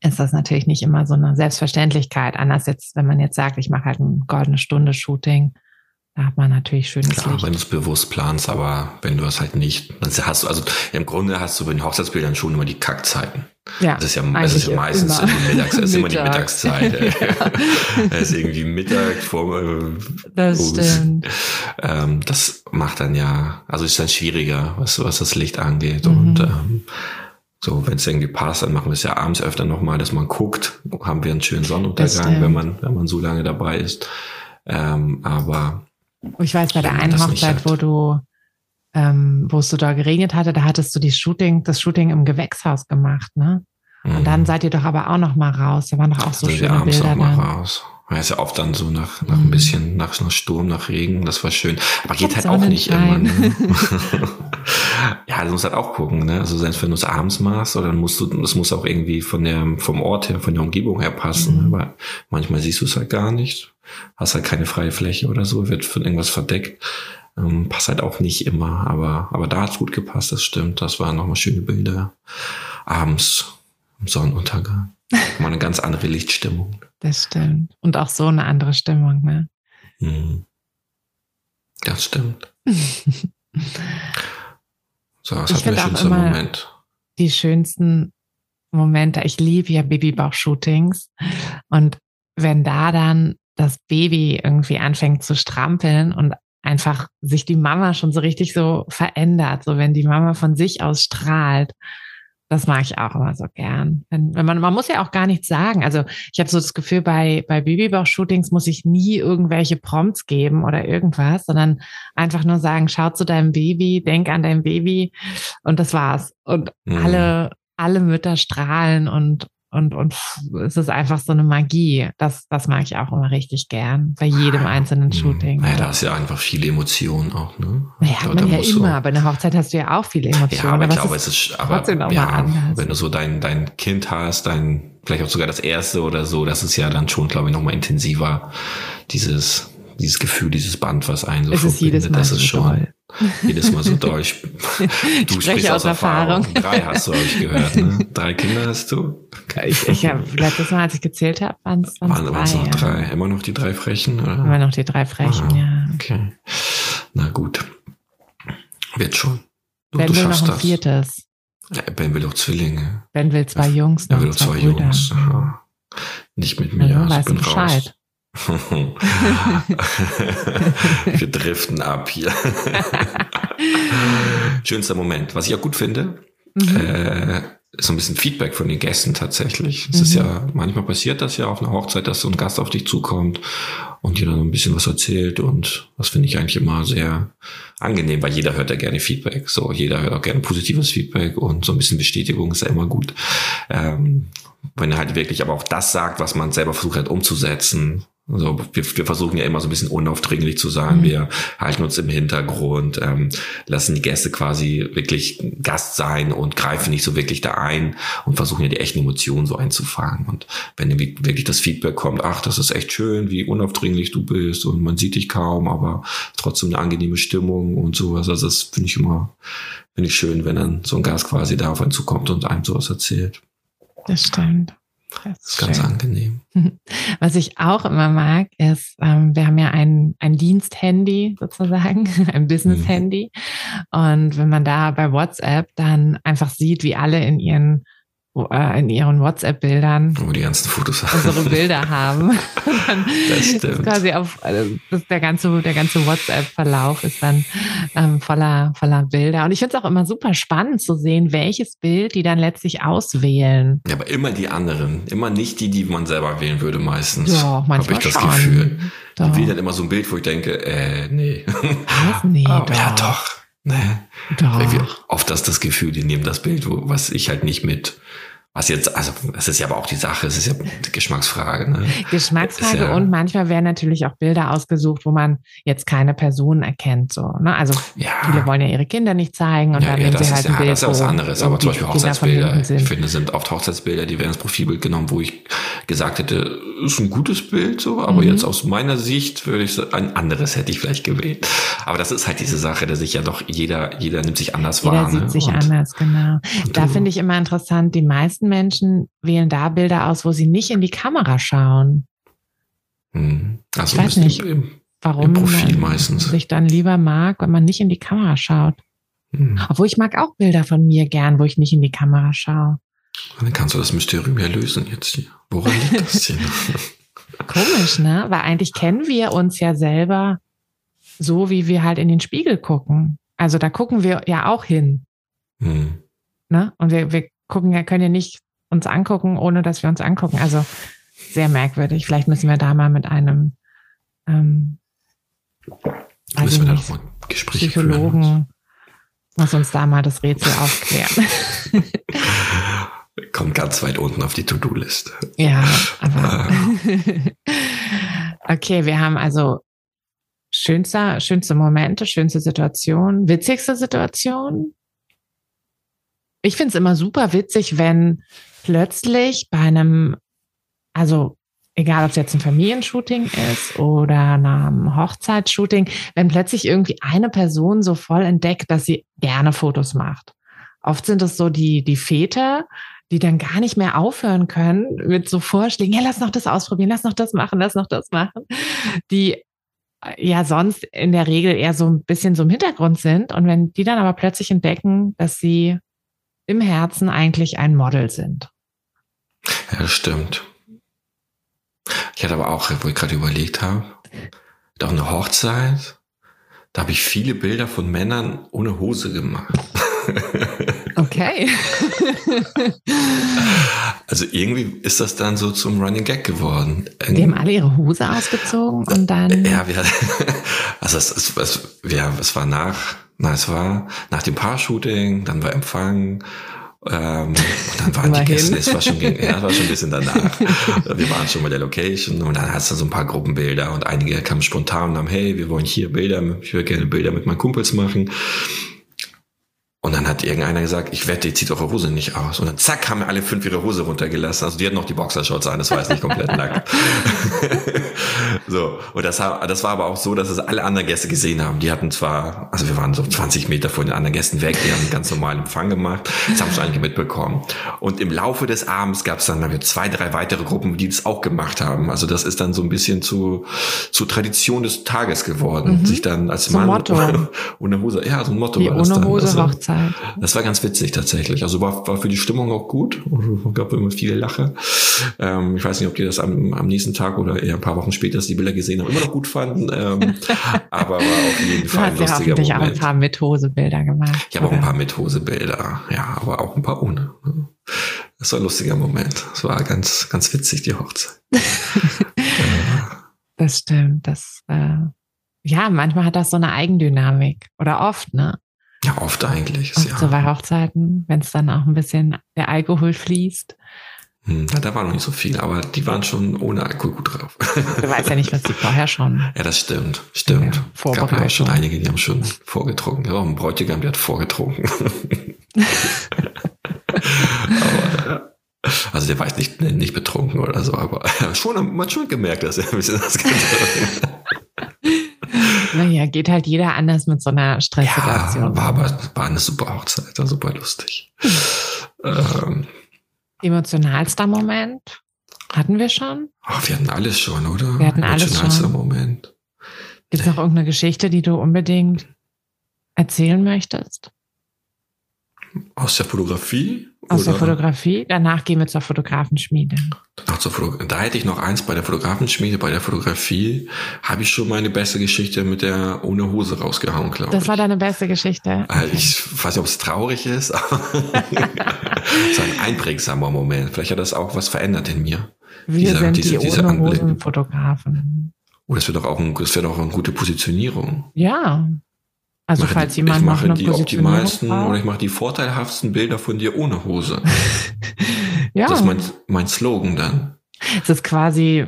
ist das natürlich nicht immer so eine Selbstverständlichkeit. Anders jetzt, wenn man jetzt sagt, ich mache halt ein goldene Stunde Shooting, da hat man natürlich schönes Klar, Licht. wenn du es bewusst planst, aber wenn du es halt nicht, dann hast du, also im Grunde hast du bei den Hochzeitsbildern schon immer die Kackzeiten. Ja, das ist ja, das ist ja meistens immer. die Mittags, ist immer die <laughs> Mittagszeit. <laughs> ja. <laughs> ist irgendwie Mittag vor. Äh, das stimmt. Ähm, das macht dann ja, also ist dann schwieriger, was, was das Licht angeht. Mhm. Und ähm, so, wenn es irgendwie passt, dann machen wir es ja abends öfter nochmal, dass man guckt, haben wir einen schönen Sonnenuntergang, wenn man, wenn man so lange dabei ist. Ähm, aber ich weiß, bei der einen Hochzeit, wo du, ähm, wo es so da geregnet hatte, da hattest du die Shooting, das Shooting im Gewächshaus gemacht, ne? Und mhm. dann seid ihr doch aber auch noch mal raus. Da waren doch auch so schöne Bilder. Abends auch mal raus. Ist ja oft dann so nach, nach ein mhm. bisschen, nach, nach Sturm, nach Regen, das war schön. Aber geht halt auch nicht immer. Ne? <laughs> ja, du musst halt auch gucken, ne? Also selbst wenn du es abends machst, oder dann musst du, das muss auch irgendwie von der, vom Ort her, von der Umgebung her passen. Ne? Mhm. Weil manchmal siehst du es halt gar nicht, hast halt keine freie Fläche oder so, wird von irgendwas verdeckt. Ähm, passt halt auch nicht immer, aber, aber da hat's gut gepasst, das stimmt. Das waren nochmal schöne Bilder. Abends im Sonnenuntergang. Mal eine ganz andere Lichtstimmung. Das stimmt. Und auch so eine andere Stimmung, ne? Mhm. Das stimmt. <laughs> so, was Ich auch schönster immer- Moment? die schönsten Momente. Ich liebe ja Babybauch-Shootings. Und wenn da dann das Baby irgendwie anfängt zu strampeln und einfach sich die Mama schon so richtig so verändert, so wenn die Mama von sich aus strahlt, das mag ich auch immer so gern. Wenn, wenn man, man muss ja auch gar nichts sagen. Also ich habe so das Gefühl, bei, bei Babybauch-Shootings muss ich nie irgendwelche Prompts geben oder irgendwas, sondern einfach nur sagen, schau zu deinem Baby, denk an dein Baby und das war's. Und Mhm. alle, alle Mütter strahlen und, und, und es ist einfach so eine Magie. Das, das mag ich auch immer richtig gern. Bei jedem einzelnen Mhm. Shooting. Naja, da ist ja einfach viele Emotionen auch, ne? Naja, Ich glaub, man ja immer. Bei einer Hochzeit hast du ja auch viele Emotionen. Ja, aber ich es glaube, ist es ist, aber, ja, wenn du so dein, dein Kind hast, dein, vielleicht auch sogar das erste oder so, das ist ja dann schon, glaube ich, nochmal intensiver, dieses, dieses Gefühl, dieses Band, was einen so es ist jedes Mal das ist schon doll. jedes Mal so doll. <laughs> Ich- Du spreche sprichst aus aus Erfahrung. Erfahrung. Drei hast du, habe ich gehört, ne? Drei Kinder hast du? Ich, ich habe letztes Mal, als ich gezählt habe, waren es Waren drei. es noch ja. drei? Immer noch die drei Frechen, oder? Immer noch die drei Frechen, Ah, ja. Okay. Na gut. Wird schon. Du, Ben du will noch ein das. viertes. Ben will doch Zwillinge. Ben will zwei Jungs, Er noch will doch zwei Brüder. Jungs. Aha. Nicht mit mir, Ja, ich weißt du bin raus. <laughs> Wir driften ab hier. <laughs> Schönster Moment. Was ich auch gut finde, Mhm. äh, ist so ein bisschen Feedback von den Gästen tatsächlich. Es ist Mhm. ja, manchmal passiert das ja auf einer Hochzeit, dass so ein Gast auf dich zukommt und dir dann ein bisschen was erzählt und das finde ich eigentlich immer sehr angenehm, weil jeder hört ja gerne Feedback. So, jeder hört auch gerne positives Feedback und so ein bisschen Bestätigung ist ja immer gut. Ähm, wenn er halt wirklich aber auch das sagt, was man selber versucht hat umzusetzen. Also wir, wir versuchen ja immer so ein bisschen unaufdringlich zu sein. Mhm. Wir halten uns im Hintergrund, ähm, lassen die Gäste quasi wirklich Gast sein und greifen nicht so wirklich da ein und versuchen ja die echten Emotionen so einzufangen. Und wenn wirklich das Feedback kommt, ach, das ist echt schön, wie unaufdringlich du bist und man sieht dich kaum, aber trotzdem eine angenehme Stimmung und sowas. Also das finde ich immer, finde ich schön, wenn dann so ein Gast quasi da auf einen zukommt und einem sowas erzählt. Das stimmt. Das ist ganz schön. angenehm. <laughs> Was ich auch immer mag, ist, ähm, wir haben ja ein, ein Diensthandy sozusagen, <laughs> ein Business-Handy. Und wenn man da bei WhatsApp dann einfach sieht, wie alle in ihren, in ihren WhatsApp-Bildern Wo die ganzen Fotos haben. unsere Bilder <laughs> haben, dann Das ist stimmt. quasi auf, also der ganze, der ganze WhatsApp-Verlauf ist dann ähm, voller, voller Bilder. Und ich finde es auch immer super spannend zu sehen, welches Bild die dann letztlich auswählen. Ja, aber immer die anderen. Immer nicht die, die man selber wählen würde meistens. Ja, manchmal Hab ich das schon. Gefühl. Doch. Die wählen dann immer so ein Bild, wo ich denke, äh, nee. Was? <laughs> Nee, Aber doch. Ja, doch. Nee. Doch. Oft das das Gefühl, die nehmen das Bild, wo, was ich halt nicht mit, was jetzt, also es ist ja aber auch die Sache, es ist ja Geschmacksfrage. Ne? Geschmacksfrage Ist ja- und manchmal werden natürlich auch Bilder ausgesucht, wo man jetzt keine Person erkennt. So, ne? Also Ja. viele wollen ja ihre Kinder nicht zeigen und ja, dann nehmen sie ist, halt ein ja, Bild, das ist ja was anderes. Aber zum Beispiel Hochzeitsbilder, ich finde, sind oft Hochzeitsbilder, die werden ins Profilbild genommen, wo ich gesagt hätte, ist ein gutes Bild so, aber Mhm. jetzt aus meiner Sicht würde ich sagen, ein anderes hätte ich vielleicht gewählt. Aber das ist halt diese Sache, dass sich ja doch jeder, jeder nimmt sich anders Jeder wahr. sieht ne? sich Und- anders, genau. Da finde ich immer interessant, die meisten Menschen wählen da Bilder aus, wo sie nicht in die Kamera schauen. Hm. Also Ich weiß nicht. Im, Warum Im Profil meistens. sich dann lieber mag, wenn man nicht in die Kamera schaut. hm. Obwohl ich mag auch Bilder von mir gern, wo ich nicht in die Kamera schaue. Dann kannst du das Mysterium ja lösen jetzt hier. Woran liegt das hier? <laughs> Komisch, ne? Weil eigentlich kennen wir uns ja selber so, wie wir halt in den Spiegel gucken. Also da gucken wir ja auch hin, hm. ne? Und wir, wir gucken ja, können ja nicht uns angucken, ohne dass wir uns angucken. Also sehr merkwürdig. Vielleicht müssen wir da mal mit einem ähm, Müssen wir da nicht, noch mal ein Gespräch führen. Psychologen muss uns da mal das Rätsel aufklären. <laughs> Kommt ganz weit unten auf die To-Do-Liste. ja, aber <laughs> okay, wir haben also schönster, schönste Momente, schönste Situation, witzigste Situation. Ich finde es immer super witzig, wenn plötzlich bei einem, also egal ob es jetzt ein Familienshooting ist oder ein Hochzeitsshooting, wenn plötzlich irgendwie eine Person so voll entdeckt, dass sie gerne Fotos macht. Oft sind es so die, die Väter, die dann gar nicht mehr aufhören können mit so Vorschlägen, ja, lass noch das ausprobieren, lass noch das machen, lass noch das machen, die äh, ja sonst in der Regel eher so ein bisschen so im Hintergrund sind. Und wenn die dann aber plötzlich entdecken, dass sie im Herzen eigentlich ein Model sind. Ja, stimmt. Ich hatte aber auch, wo ich gerade überlegt habe, auch eine Hochzeit, da habe ich viele Bilder von Männern ohne Hose gemacht. Okay. also irgendwie ist das dann so zum Running Gag geworden. Die haben alle ihre Hose ausgezogen und dann. Ja, wir, <laughs> also es, es, es, ja, es war nach, na, es war nach dem Paar-Shooting, dann war Empfang, ähm, und dann waren die Gäste, es war schon, ja, war schon ein bisschen danach. <laughs> wir waren schon bei der Location und dann hast du so ein paar Gruppenbilder und einige kamen spontan und haben, hey, wir wollen hier Bilder, ich würde gerne Bilder mit meinen Kumpels machen. Und dann hat irgendeiner gesagt, ich wette, ihr zieht eure Hose nicht aus. Und dann zack, haben alle fünf ihre Hose runtergelassen. Also die hatten noch die Boxershorts an, das war jetzt nicht komplett <laughs> nackt. so, und das, das war aber auch so, dass es alle anderen Gäste gesehen haben. Die hatten zwar, also wir waren so 20 Meter von den anderen Gästen weg, die haben einen ganz normalen Empfang gemacht. Das haben schon einige mitbekommen. Und im Laufe des Abends gab es dann zwei, drei weitere Gruppen, die das auch gemacht haben. Also das ist dann so ein bisschen zu, zu Tradition des Tages geworden. Mhm. Sich dann als so Mann Motto. <laughs> ohne Hose, ja, so ein Motto Wie war das dann. ohne Hose also, Hochzeit. Das war ganz witzig tatsächlich. Also war, war für die Stimmung auch gut. Es gab immer viele Lache. Ähm, ich weiß nicht, ob die das am, am nächsten Tag oder eher ein paar Wochen später, dass die Bilder gesehen haben, immer noch gut fanden. Ähm, <laughs> aber war auf jeden Fall ein hast ja lustiger hoffentlich auch ein Moment. paar mit Hose-Bilder gemacht. Ich habe auch ein paar mit Hosebilder, ja, aber auch ein paar ohne. Das war ein lustiger Moment. Es war ganz, ganz witzig, die Hochzeit. <laughs> Das stimmt. Das, äh, ja, manchmal hat das so eine Eigendynamik. Oder oft, ne? Ja, oft eigentlich. Oft ja. so bei Hochzeiten, wenn es dann auch ein bisschen der Alkohol fließt. Hm, na, da war noch nicht so viel, aber die waren schon ohne Alkohol gut drauf. Du weißt ja nicht, was die vorher schon. <laughs> Ja, das stimmt. Stimmt. Ja, Es gab ja auch schon einige, die haben schon vorgetrunken. Ja, auch ein Bräutigam, der hat vorgetrunken. <laughs> aber. Also der war jetzt nicht, nicht betrunken oder so, aber <laughs> schon, man hat schon gemerkt, dass er ein bisschen das getrunken hat. Naja, geht halt jeder anders mit so einer Ja, Stresssituation. war aber war eine super Hochzeit, war super lustig. ähm, Emotionalster Moment hatten wir schon. ach, wir hatten alles schon, oder? Wir hatten alles Emotionalster schon. Moment. Gibt es noch irgendeine Geschichte, die du unbedingt erzählen möchtest? Aus der Fotografie? Aus der Fotografie? Danach gehen wir zur Fotografenschmiede. Ach, zur Foto da hätte ich noch eins bei der Fotografenschmiede, bei der Fotografie habe ich schon meine beste Geschichte mit der ohne Hose rausgehauen, glaube ich. Das war deine beste Geschichte. Äh, Ich weiß nicht, ob es traurig ist, aber <laughs> es war ein einprägsamer Moment. Vielleicht hat das auch was verändert in mir. Wir dieser- sind diese- die dieser ohne. Hosen Fotografen. Oh, das wäre doch auch, ein, das wäre doch eine gute Positionierung. Ja. Also mache falls die, jemand ich noch mache eine die optimalsten oder braucht. ich mache die vorteilhaftesten Bilder von dir ohne Hose. <laughs> Ja, Das ist mein, mein Slogan dann. es ist quasi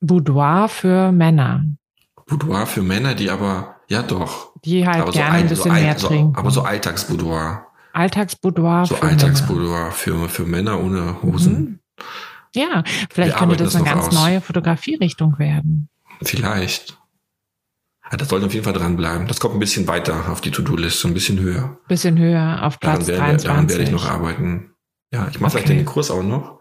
Boudoir für Männer, Boudoir für Männer, die aber, ja doch. die halt aber so, gerne ein ein, so, bisschen ein, mehr so, trinken. aber so Alltagsboudoir. Alltagsboudoir So für Männer. Alltagsboudoir für, für Männer ohne Hosen. Mhm. Ja, vielleicht Wir könnte das eine noch ganz aus. neue Fotografierichtung werden. Vielleicht. Ja, das sollte auf jeden Fall dranbleiben. Das kommt ein bisschen weiter auf die To-Do-Liste, ein bisschen höher. Bisschen höher auf Platz Daran, werde, 23. daran werde ich noch arbeiten. Ja, ich mache vielleicht Okay. den Kurs auch noch.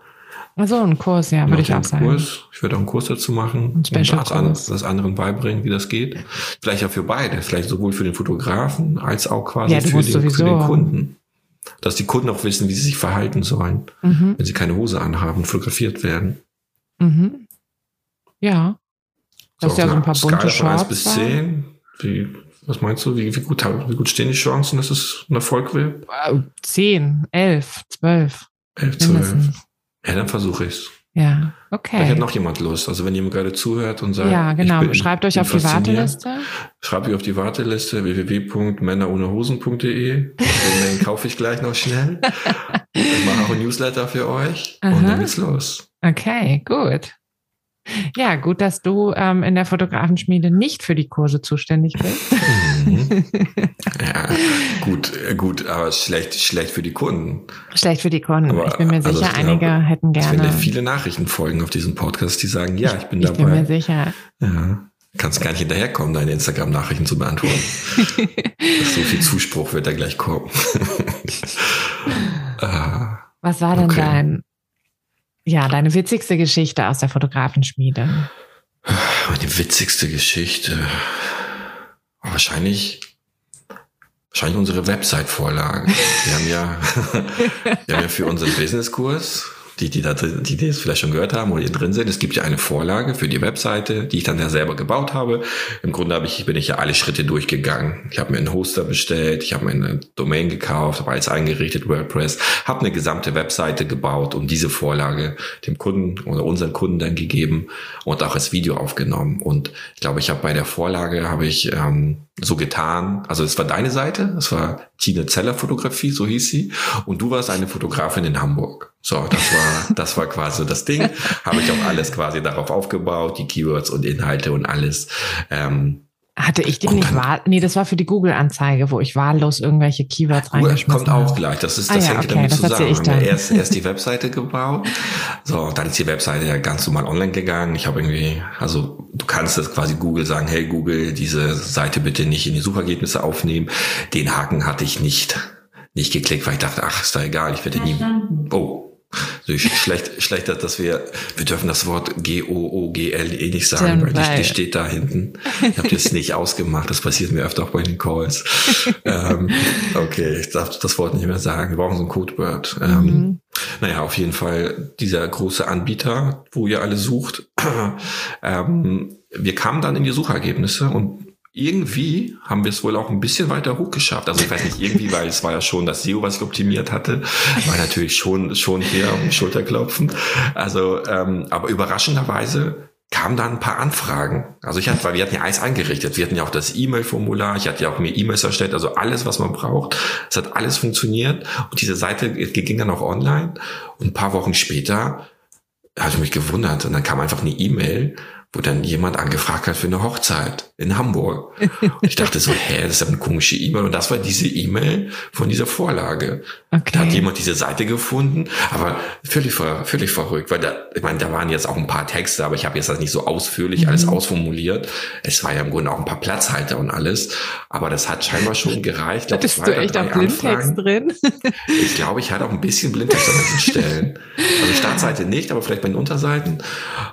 Also ein Kurs, ja, würde ich auch sagen. Kurs. Ich werde auch einen Kurs dazu machen. Ein und Special-Kurs. das, an, das anderen beibringen, wie das geht. Vielleicht ja für beide. Vielleicht sowohl für den Fotografen als auch quasi Ja, für, den, für den Kunden. Dass die Kunden auch wissen, wie sie sich verhalten sollen, Mhm. wenn sie keine Hose anhaben und fotografiert werden. Mhm. Ja. Das ist ja so ein paar bunte Skala von 1 Shorts. bis da. 10. Wie, was meinst du? Wie, wie, gut, wie gut stehen die Chancen, dass es ein Erfolg wird? Äh, 10, 11, 12. 11, 12. Mindestens. Ja, dann versuche ich's. Ja, Vielleicht okay. hat noch jemand Lust. Also wenn jemand gerade zuhört und sagt, Ja, genau. ich bin, Schreibt euch auf die Warteliste. Schreibt euch auf die Warteliste www.männerohnehosen.de. Den <laughs> kaufe ich gleich noch schnell. Ich mache auch ein Newsletter für euch und Aha. dann geht's los. Okay, gut. Ja, gut, dass du ähm, in der Fotografenschmiede nicht für die Kurse zuständig bist. Hm. Mhm. <laughs> Ja, gut, gut, aber schlecht, schlecht für die Kunden. Schlecht für die Kunden. Aber, ich bin mir also sicher, also einige glaube, hätten gerne. Es werden ja viele Nachrichten folgen auf diesem Podcast, die sagen, ja, ich bin ich dabei. Ich bin mir sicher. Ja. Kannst gar nicht hinterherkommen, deine Instagram-Nachrichten zu beantworten. <laughs> so viel Zuspruch wird da gleich kommen. <laughs> ah, Was war denn okay. dein, ja, deine witzigste Geschichte aus der Fotografenschmiede? Meine witzigste Geschichte. Wahrscheinlich, wahrscheinlich unsere Website-Vorlage. Wir haben ja, <laughs> wir haben ja für unseren Business-Kurs die, die, da, die, die das vielleicht schon gehört haben oder hier drin sind. Es gibt ja eine Vorlage für die Webseite, die ich dann ja selber gebaut habe. Im Grunde habe ich, bin ich ja alle Schritte durchgegangen. Ich habe mir einen Hoster bestellt, ich habe mir eine Domain gekauft, habe alles eingerichtet, WordPress, habe eine gesamte Webseite gebaut und diese Vorlage dem Kunden oder unseren Kunden dann gegeben und auch als Video aufgenommen. Und ich glaube, ich habe bei der Vorlage habe ich ähm, so getan, also es war deine Seite, es war Tine Zeller Fotografie, so hieß sie, und du warst eine Fotografin in Hamburg. So, das war, <laughs> das war quasi das Ding. Habe ich auch alles quasi darauf aufgebaut, die Keywords und Inhalte und alles. Ähm, hatte ich den nicht wahl? Nee, das war für die Google-Anzeige, wo ich wahllos irgendwelche Keywords reingeschmissen habe. Kommt auch gleich. Das ist, das ah, ja, hängt okay, damit zusammen. Ich dann. Erst, <laughs> erst die Webseite gebaut. So, dann ist die Webseite ja ganz normal online gegangen. Ich habe irgendwie, also du kannst das quasi Google sagen, hey Google, diese Seite bitte nicht in die Suchergebnisse aufnehmen. Den Haken hatte ich nicht, nicht geklickt, weil ich dachte, ach, ist da egal, ich werde nie. Oh, so schlecht, schlecht, dass wir, wir dürfen das Wort G-O-O-G-L-E nicht sagen, Stimmt, weil die, die, steht da hinten. Ich habe das nicht <laughs> ausgemacht, das passiert mir öfter auch bei den Calls. <laughs> ähm, okay, ich darf das Wort nicht mehr sagen. Wir brauchen so ein Codeword. Ähm, mhm. Naja, auf jeden Fall dieser große Anbieter, wo ihr alle sucht. <clears throat> ähm, wir kamen dann in die Suchergebnisse und irgendwie haben wir es wohl auch ein bisschen weiter hochgeschafft. Also ich weiß nicht irgendwie, weil es war ja schon das SEO, was ich optimiert hatte, war natürlich schon schon hier um Schulterklopfen. Also, ähm, aber überraschenderweise kamen da ein paar Anfragen. Also ich hatte, weil wir hatten ja alles eingerichtet. Wir hatten ja auch das E-Mail-Formular. Ich hatte ja auch mir E-Mails erstellt. Also alles, was man braucht. Es hat alles funktioniert. Und diese Seite ging dann auch online. Und ein paar Wochen später habe ich mich gewundert. Und dann kam einfach eine E-Mail wo dann jemand angefragt hat für eine Hochzeit in Hamburg. Und ich dachte so, hä, das ist eine komische E-Mail. Und das war diese E-Mail von dieser Vorlage. Okay. Da hat jemand diese Seite gefunden, aber völlig, völlig verrückt, weil da, ich meine, da waren jetzt auch ein paar Texte, aber ich habe jetzt das nicht so ausführlich mhm. alles ausformuliert. Es war ja im Grunde auch ein paar Platzhalter und alles, aber das hat scheinbar schon gereicht. Hattest du echt auch Blindtext Anfragen. drin? <laughs> Ich glaube, ich hatte auch ein bisschen Blindtext an manchen Stellen. Also Startseite nicht, aber vielleicht bei den Unterseiten.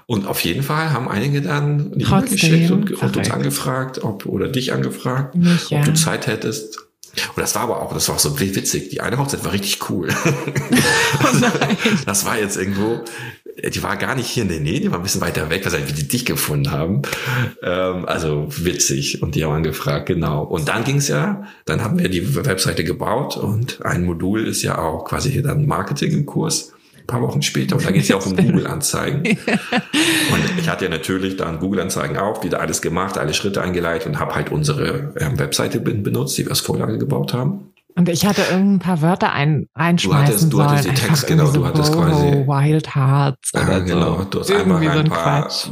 Und auf jeden Fall haben einige einige dann die E-Mail geschickt und, und uns angefragt, ob, oder dich angefragt, Mich, ja. ob du Zeit hättest. Und das war aber auch, das war auch so witzig. Die eine Hochzeit war richtig cool. oh <laughs> das war jetzt irgendwo, die war gar nicht hier in der Nähe, die war ein bisschen weiter weg, weil wie die dich gefunden haben. Ähm, also witzig. Und die haben angefragt, genau. Und dann ging's ja, dann haben wir die Webseite gebaut und ein Modul ist ja auch quasi hier dann Marketing im Kurs paar Wochen später. Und da geht es ja auch um Google-Anzeigen. <laughs> und ich hatte ja natürlich dann Google-Anzeigen auch, wieder alles gemacht, alle Schritte eingeleitet und habe halt unsere ähm, Webseite benutzt, die wir als Vorlage gebaut haben. Und ich hatte irgendein paar Wörter ein, einschmeißen du hattest, Du hattest den Text, genau, so, du hattest quasi. Wild Hearts oder ah, genau, du hast einfach ein, so ein paar Quatsch.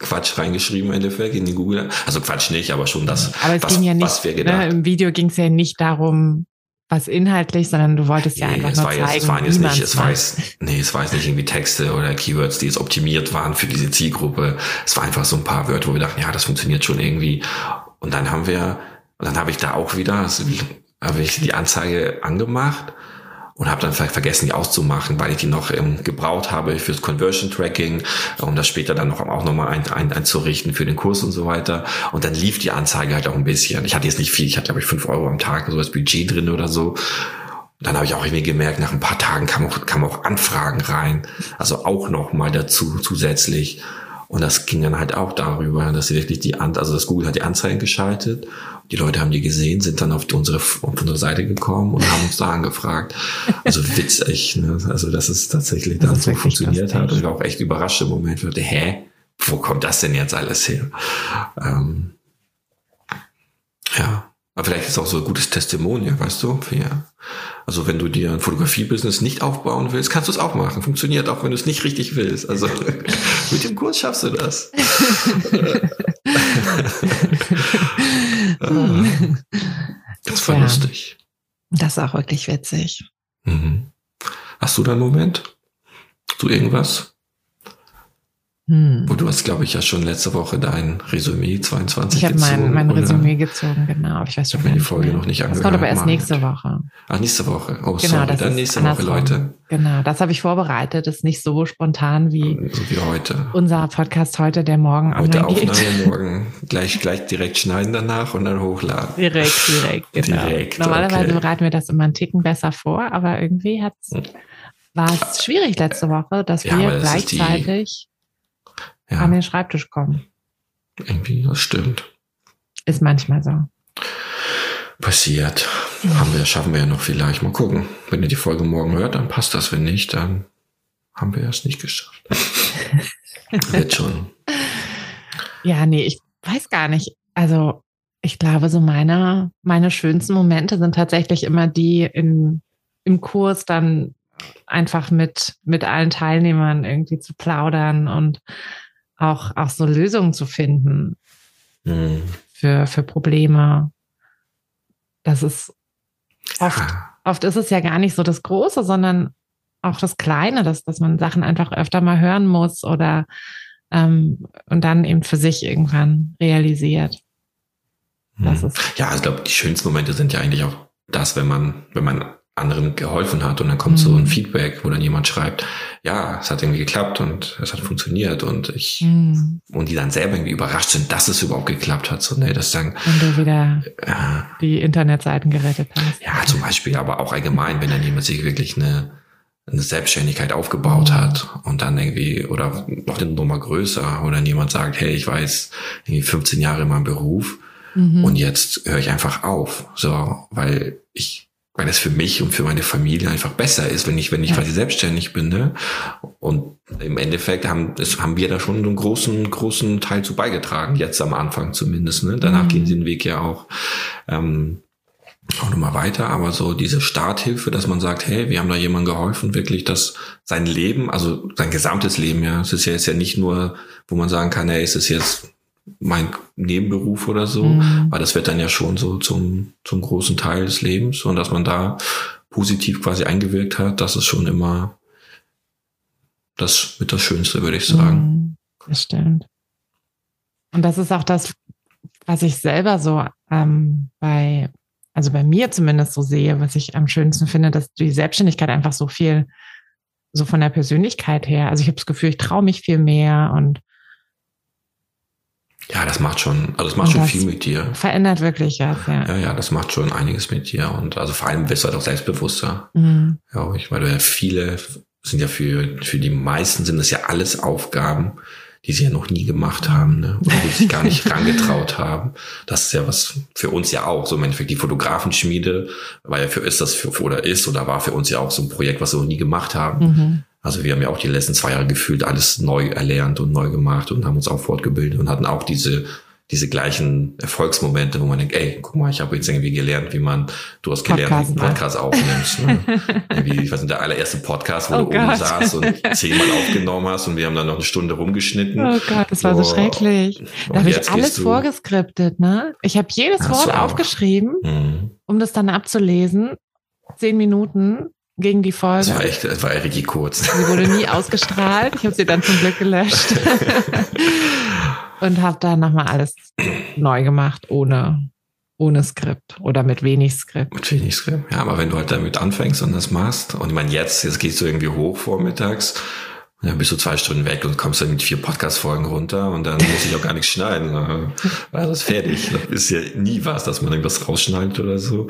Quatsch reingeschrieben im Endeffekt in die Google. Also Quatsch nicht, aber schon das, aber es was, ging ja nicht, was wir gedacht. Ne, Im Video ging es ja nicht darum, was inhaltlich, sondern du wolltest ja einfach nur zeigen, jetzt, es waren jetzt nicht, es war jetzt, nee, es war jetzt nicht irgendwie Texte oder Keywords, die jetzt optimiert waren für diese Zielgruppe. Es war einfach so ein paar Wörter, wo wir dachten, ja, das funktioniert schon irgendwie. Und dann haben wir, und dann habe ich da auch wieder, habe ich die Anzeige angemacht und habe dann vielleicht vergessen, die auszumachen, weil ich die noch ähm, gebraucht habe fürs Conversion Tracking, um das später dann noch auch nochmal ein, ein, einzurichten für den Kurs und so weiter. Und dann lief die Anzeige halt auch ein bisschen. Ich hatte jetzt nicht viel, ich hatte glaube ich fünf Euro am Tag so das Budget drin oder so. Dann habe ich auch irgendwie gemerkt, nach ein paar Tagen kamen auch, kamen auch Anfragen rein, also auch nochmal dazu zusätzlich. Und das ging dann halt auch darüber, dass wirklich die, An also das Google hat die Anzeigen geschaltet die Leute haben die gesehen, sind dann auf unsere, auf unsere Seite gekommen und haben uns da angefragt. Also witzig, ne? Also, dass es tatsächlich dann so funktioniert hat. Und ich war auch echt überrascht im Moment. Ich dachte, hä? Wo kommt das denn jetzt alles her? Ähm, ja. Aber vielleicht ist es auch so ein gutes Testimonial, weißt du? Für, also wenn du dir ein Fotografie-Business nicht aufbauen willst, kannst du es auch machen. Funktioniert auch, wenn du es nicht richtig willst. Also <laughs> mit dem Kurs schaffst du das. <laughs> das war ja. lustig. Das ist auch wirklich witzig. Mhm. Hast du da einen Moment? Du irgendwas? Hm. Und du hast, glaube ich, ja schon letzte Woche dein Resümee 22 Ich habe mein, mein Resümee gezogen, genau. Ich weiß schon ich habe mir die Folge noch nicht angehört. Das kommt aber erst nächste Woche. Ach, nächste Woche. Oh, genau, sorry. Dann nächste Woche, Leute. Genau, das habe ich vorbereitet. Das ist nicht so spontan wie, so wie heute. Unser Podcast heute, der morgen Heute Aufnahme geht. <laughs> morgen. Gleich, gleich direkt schneiden danach und dann hochladen. Direkt, direkt, genau. Direkt, Normalerweise okay. bereiten wir das immer einen Ticken besser vor, aber irgendwie hat's, hm. war es schwierig letzte Woche, dass ja, wir gleichzeitig ja. an den Schreibtisch kommen. Irgendwie, das stimmt. Ist manchmal so. Passiert. Haben wir, schaffen wir ja noch vielleicht. Mal gucken. Wenn ihr die Folge morgen hört, dann passt das. Wenn nicht, dann haben wir es nicht geschafft. <laughs> Wird schon. Ja, nee, ich weiß gar nicht. Also, ich glaube, so meine, meine schönsten Momente sind tatsächlich immer die in, im Kurs dann einfach mit, mit allen Teilnehmern irgendwie zu plaudern und auch, auch so Lösungen zu finden mhm. für, für Probleme. Das ist oft, oft ist es ja gar nicht so das Große, sondern auch das Kleine, dass, dass man Sachen einfach öfter mal hören muss oder ähm, und dann eben für sich irgendwann realisiert. Das mhm. ist ja, ich glaube, die schönsten Momente sind ja eigentlich auch das, wenn man, wenn man anderen geholfen hat und dann kommt mhm. so ein mhm. Feedback, wo dann jemand schreibt, ja, es hat irgendwie geklappt und es hat funktioniert und ich mhm. und die dann selber irgendwie überrascht sind, dass es überhaupt geklappt hat. So, ne, das dann und du wieder äh, die Internetseiten gerettet hast. Ja, zum Beispiel, aber auch allgemein, wenn dann jemand sich wirklich eine eine Selbstständigkeit aufgebaut mhm. hat und dann irgendwie oder noch eine Nummer größer oder jemand sagt, hey, ich weiß irgendwie 15 Jahre in meinem Beruf mhm. und jetzt höre ich einfach auf, so, weil ich weil es für mich und für meine Familie einfach besser ist, wenn ich, wenn ich ja. quasi selbstständig bin. Ne? Und im Endeffekt haben, das haben wir da schon einen großen, großen Teil zu beigetragen, jetzt am Anfang zumindest. Ne? Danach mhm. gehen sie den Weg ja auch, ähm, auch nochmal weiter, aber so diese Starthilfe, dass man sagt, hey, wir haben da jemandem geholfen, wirklich, dass sein Leben, also sein gesamtes Leben, ja, es ist ja jetzt ja nicht nur, wo man sagen kann, hey, ist es jetzt mein Nebenberuf oder so, mhm. weil das wird dann ja schon so zum, zum großen Teil des Lebens und dass man da positiv quasi eingewirkt hat, das ist schon immer das mit das Schönste, würde ich sagen. Mhm, das stimmt. Und das ist auch das, was ich selber so ähm, bei, also bei mir zumindest so sehe, was ich am schönsten finde, dass die Selbstständigkeit einfach so viel, so von der Persönlichkeit her, also ich habe das Gefühl, ich traue mich viel mehr und ja, das macht schon, also das macht schon viel mit dir. Verändert wirklich was, ja. Ja, ja, das macht schon einiges mit dir. Und also vor allem wirst du halt auch selbstbewusster. Mhm. Ja, ich, weil du ja viele sind ja für, für die meisten sind das ja alles Aufgaben, die sie ja noch nie gemacht haben, ne? Oder die sich gar nicht <laughs> rangetraut haben. Das ist ja was für uns ja auch. So im Endeffekt die Fotografenschmiede war ja für ist das für, oder ist oder war für uns ja auch so ein Projekt, was wir noch nie gemacht haben. Mhm. Also wir haben ja auch die letzten zwei Jahre gefühlt alles neu erlernt und neu gemacht und haben uns auch fortgebildet und hatten auch diese diese gleichen Erfolgsmomente, wo man denkt, ey, guck mal, ich habe jetzt irgendwie gelernt, wie man, du hast gelernt, Podcast, wie du Podcast ne? aufnimmst. Ne? <laughs> irgendwie, ich weiß nicht, der allererste Podcast, wo oh du Gott. oben saßt und zehnmal aufgenommen hast und wir haben dann noch eine Stunde rumgeschnitten. Oh Gott, das war so, so schrecklich. Da habe ich alles vorgeskriptet, ne? Ich habe jedes Wort so. aufgeschrieben, mhm. um das dann abzulesen. Zehn Minuten gegen die Folge. Das war echt, das war richtig kurz. Sie wurde nie ausgestrahlt. Ich habe sie dann zum Glück gelöscht. <laughs> und habe dann nochmal alles neu gemacht, ohne, ohne Skript oder mit wenig Skript. Mit wenig Skript, ja, aber wenn du halt damit anfängst und das machst, und ich meine, jetzt, jetzt gehst du irgendwie hoch vormittags, dann bist du zwei Stunden weg und kommst dann mit vier Podcast-Folgen runter und dann muss ich auch gar nichts schneiden. <laughs> Das fertig. Das ist ja nie was, dass man irgendwas rausschneidet oder so.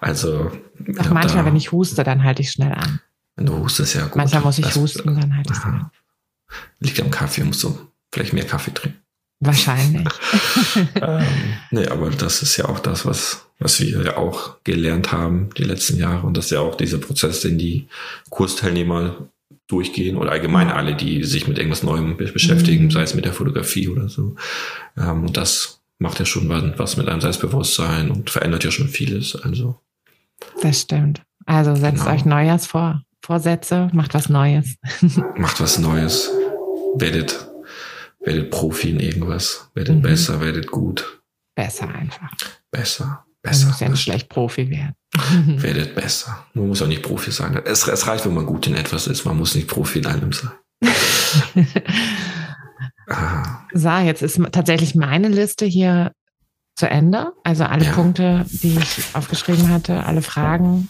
Also. Ach, manchmal, da, wenn ich huste, dann halte ich schnell an. Wenn du hustest, ja gut. Manchmal muss ich das, husten, dann halte ich an. <laughs> Liegt am Kaffee, musst du vielleicht mehr Kaffee trinken. Wahrscheinlich. <laughs> ähm, nee, aber das ist ja auch das, was, was wir ja auch gelernt haben die letzten Jahre. Und das ist ja auch dieser Prozess, den die Kursteilnehmer durchgehen oder allgemein alle, die sich mit irgendwas Neuem beschäftigen, mhm. sei es mit der Fotografie oder so. Ähm, und das macht ja schon was mit einem Selbstbewusstsein und verändert ja schon vieles. Also. Das stimmt. Also setzt genau. euch Neues vor. Vorsätze, macht was Neues. <laughs> macht was Neues. Werdet Werdet Profi in irgendwas. Werdet Mhm. besser, werdet gut. Besser einfach. Besser. Besser. musst ja nicht schlecht Profi werden. <laughs> Werdet <laughs> besser. Man muss auch nicht Profi sein. Es, es reicht, wenn man gut in etwas ist. Man muss nicht Profi in allem sein. <laughs> Ah, So, jetzt ist tatsächlich meine Liste hier zu Ende. Also alle Ja. Punkte, die ich aufgeschrieben hatte, alle Fragen,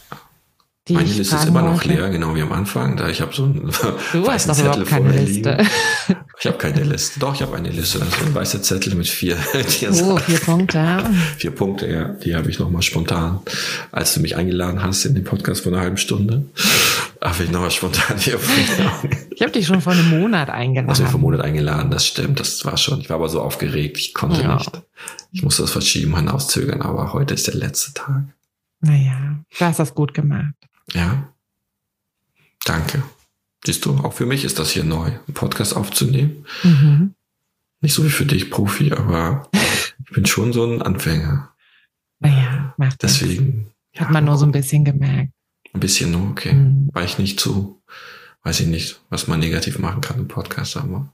die meine Liste ist immer noch leer, genau wie am Anfang. Da ich habe so einen <laughs> Du hast weißen doch überhaupt keine vor mir Liste. liegen. <laughs> Ich habe keine Liste. Doch, ich habe eine Liste. Das ist ein weißer Zettel mit vier, <laughs> vier, Oh, vier Punkte. vier Punkte. Ja, die habe ich nochmal spontan, als du mich eingeladen hast in den Podcast vor einer halben Stunde, habe ich nochmal spontan hier Ich habe dich schon vor einem Monat eingeladen. Mich vor einem Monat eingeladen, das stimmt, das war schon. Ich war aber so aufgeregt, ich konnte Ja. nicht. Ich musste das verschieben, hinauszögern, aber heute ist der letzte Tag. Naja, du hast das gut gemacht. Ja. Danke. Siehst du, auch für mich ist das hier neu, einen Podcast aufzunehmen. Mhm. Nicht so wie für dich, Profi, aber ich bin schon so ein Anfänger. Naja, macht das. Deswegen. Hat man nur so ein bisschen gemerkt. Ein bisschen nur, okay. Mhm. War ich nicht zu, weiß ich nicht, was man negativ machen kann im Podcast, aber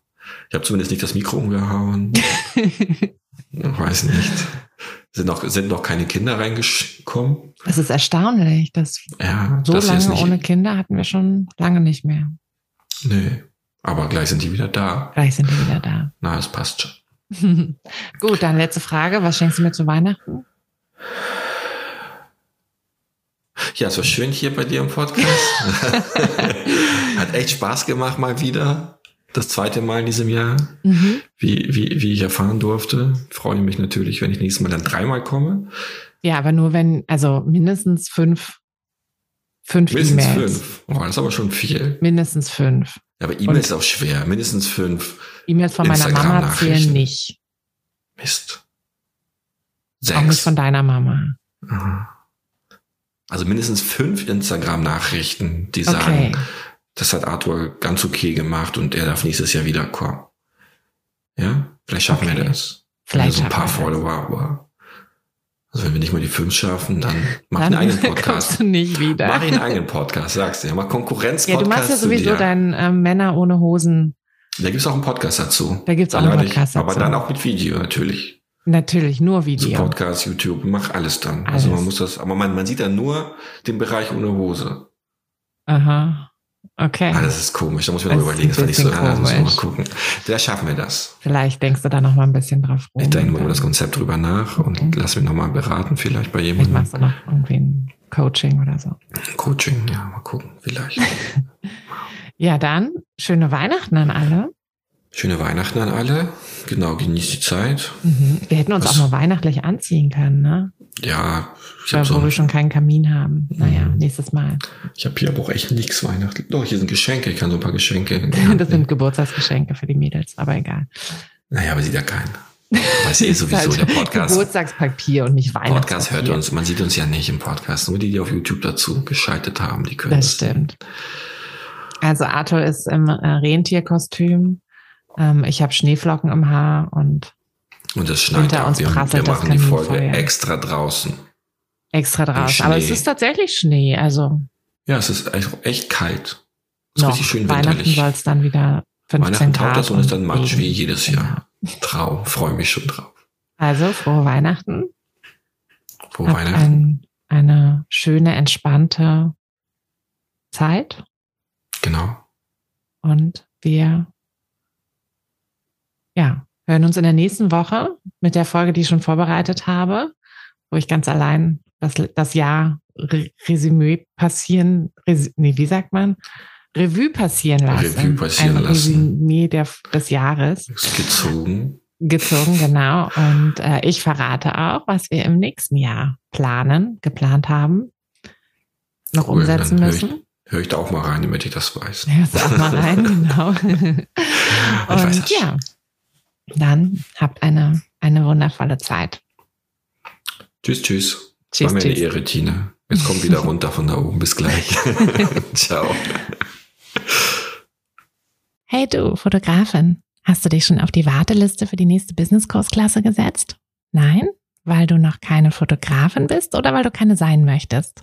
ich habe zumindest nicht das Mikro umgehauen. <laughs> weiß nicht. Sind noch, sind noch keine Kinder reingekommen? Das ist erstaunlich, dass Ja, so das lange ohne Kinder hatten wir schon lange nicht mehr. Nee. Aber gleich sind die wieder da. Gleich sind wir wieder da. <laughs> Na, es passt schon. Gut, dann letzte Frage. Was schenkst du mir zu Weihnachten? Ja, es war schön hier bei dir im Podcast. <laughs> Hat echt Spaß gemacht mal wieder. Das zweite Mal in diesem Jahr, Mhm. wie, wie, wie ich erfahren durfte. Freue mich natürlich, wenn ich nächstes Mal dann dreimal komme. Ja, aber nur wenn, also mindestens fünf, fünf Mindestens E-Mails. fünf. Oh, das ist aber schon viel. Mindestens fünf. Ja, aber E-Mail ist auch schwer. Mindestens fünf. E-Mails von meiner Mama zählen nicht. Mist. Auch nicht Sechs. von deiner Mama. Also mindestens fünf Instagram-Nachrichten, die Okay. sagen, das hat Arthur ganz okay gemacht und er darf nächstes Jahr wiederkommen. Ja, vielleicht schaffen wir Okay. das. Vielleicht wir haben so ein paar wir. Follower, aber also wenn wir nicht mal die fünf schaffen, dann mach Dann einen eigenen <laughs> kommst Podcast. du nicht wieder. Mach einen eigenen Podcast, sagst du ja. Mach ja, Konkurrenz-Podcast du machst ja sowieso deinen ähm, Männer ohne Hosen. Da gibt's auch einen Podcast dazu. Da gibt's auch einen ich- Podcast Aber dazu. dann auch mit Video natürlich. Natürlich, nur So Video. Podcast, YouTube, mach alles dann. Also Alles. man muss das, aber man, man sieht dann nur den Bereich ohne Hose. Aha. Okay. Ah, das ist komisch. Da muss ich mir noch überlegen. Das war nicht so, bisschen ja, da muss ich mal komisch. gucken. Da schaffen wir das. Vielleicht denkst du da noch mal ein bisschen drauf rum. Ich denke mal über das Konzept drüber nach und Okay. lass mich nochmal beraten, vielleicht bei Vielleicht jemandem. machst du noch irgendwie ein Coaching oder so. Coaching, ja, mal gucken, vielleicht. <laughs> Ja, dann schöne Weihnachten an alle. Schöne Weihnachten an alle. Genau, genießt die Zeit. Mhm. Wir hätten uns Was? auch mal weihnachtlich anziehen können, ne? Ja, ich Weil, wo so, wir schon keinen Kamin haben. Naja, Mhm. nächstes Mal. ich habe hier aber auch echt nichts Weihnachten. Doch, hier sind Geschenke. Ich kann so ein paar Geschenke. <laughs> Das sind Geburtstagsgeschenke für die Mädels, aber egal. Naja, aber sieht ja keiner. <laughs> Weiß eh sowieso halt der Podcast. Geburtstagspapier und nicht Weihnachtspapier. Podcast hört uns, man sieht uns ja nicht im Podcast, nur die, die auf YouTube dazu geschaltet haben, die können Das stimmt. Also Arthur ist im äh, Rentierkostüm. Ähm, ich habe Schneeflocken im Haar und Und das schneit Hinter auch. uns Wir, wir prasselt das machen die Folge extra draußen. extra draußen. Aber es ist tatsächlich Schnee. Also Ja, es ist echt, kalt. Es ist noch richtig schön Weihnachten soll es dann wieder 15 Weihnachten Grad das und ist dann Matsch wie jedes Genau. Jahr. Traum, freue mich schon drauf. Also frohe Weihnachten. Frohe Habt Weihnachten. ein, eine schöne, entspannte Zeit. Genau. Und wir ja, hören uns in der nächsten Woche mit der Folge, die ich schon vorbereitet habe, wo ich ganz allein das, das Jahr Re Resümee passieren, Res, nee, wie sagt man? Revue passieren lassen. Revue passieren Ein lassen. Resümee der, des Jahres gezogen. gezogen, genau. Und äh, ich verrate auch, was wir im nächsten Jahr planen, geplant haben, noch Cool, umsetzen dann hör ich- müssen. Hör ich da auch mal rein, damit ich das weiß. Hörst du auch mal rein, <laughs> genau. weiß Und das. ja, dann habt eine, eine wundervolle Zeit. Tschüss, tschüss. Tschüss, War mir eine. Ehre, Tina. Jetzt komm wieder runter von da oben. Bis gleich. <laughs> Ciao. Hey du, Fotografin, hast du dich schon auf die Warteliste für die nächste Business-Kursklasse gesetzt? Nein? Weil du noch keine Fotografin bist oder weil du keine sein möchtest?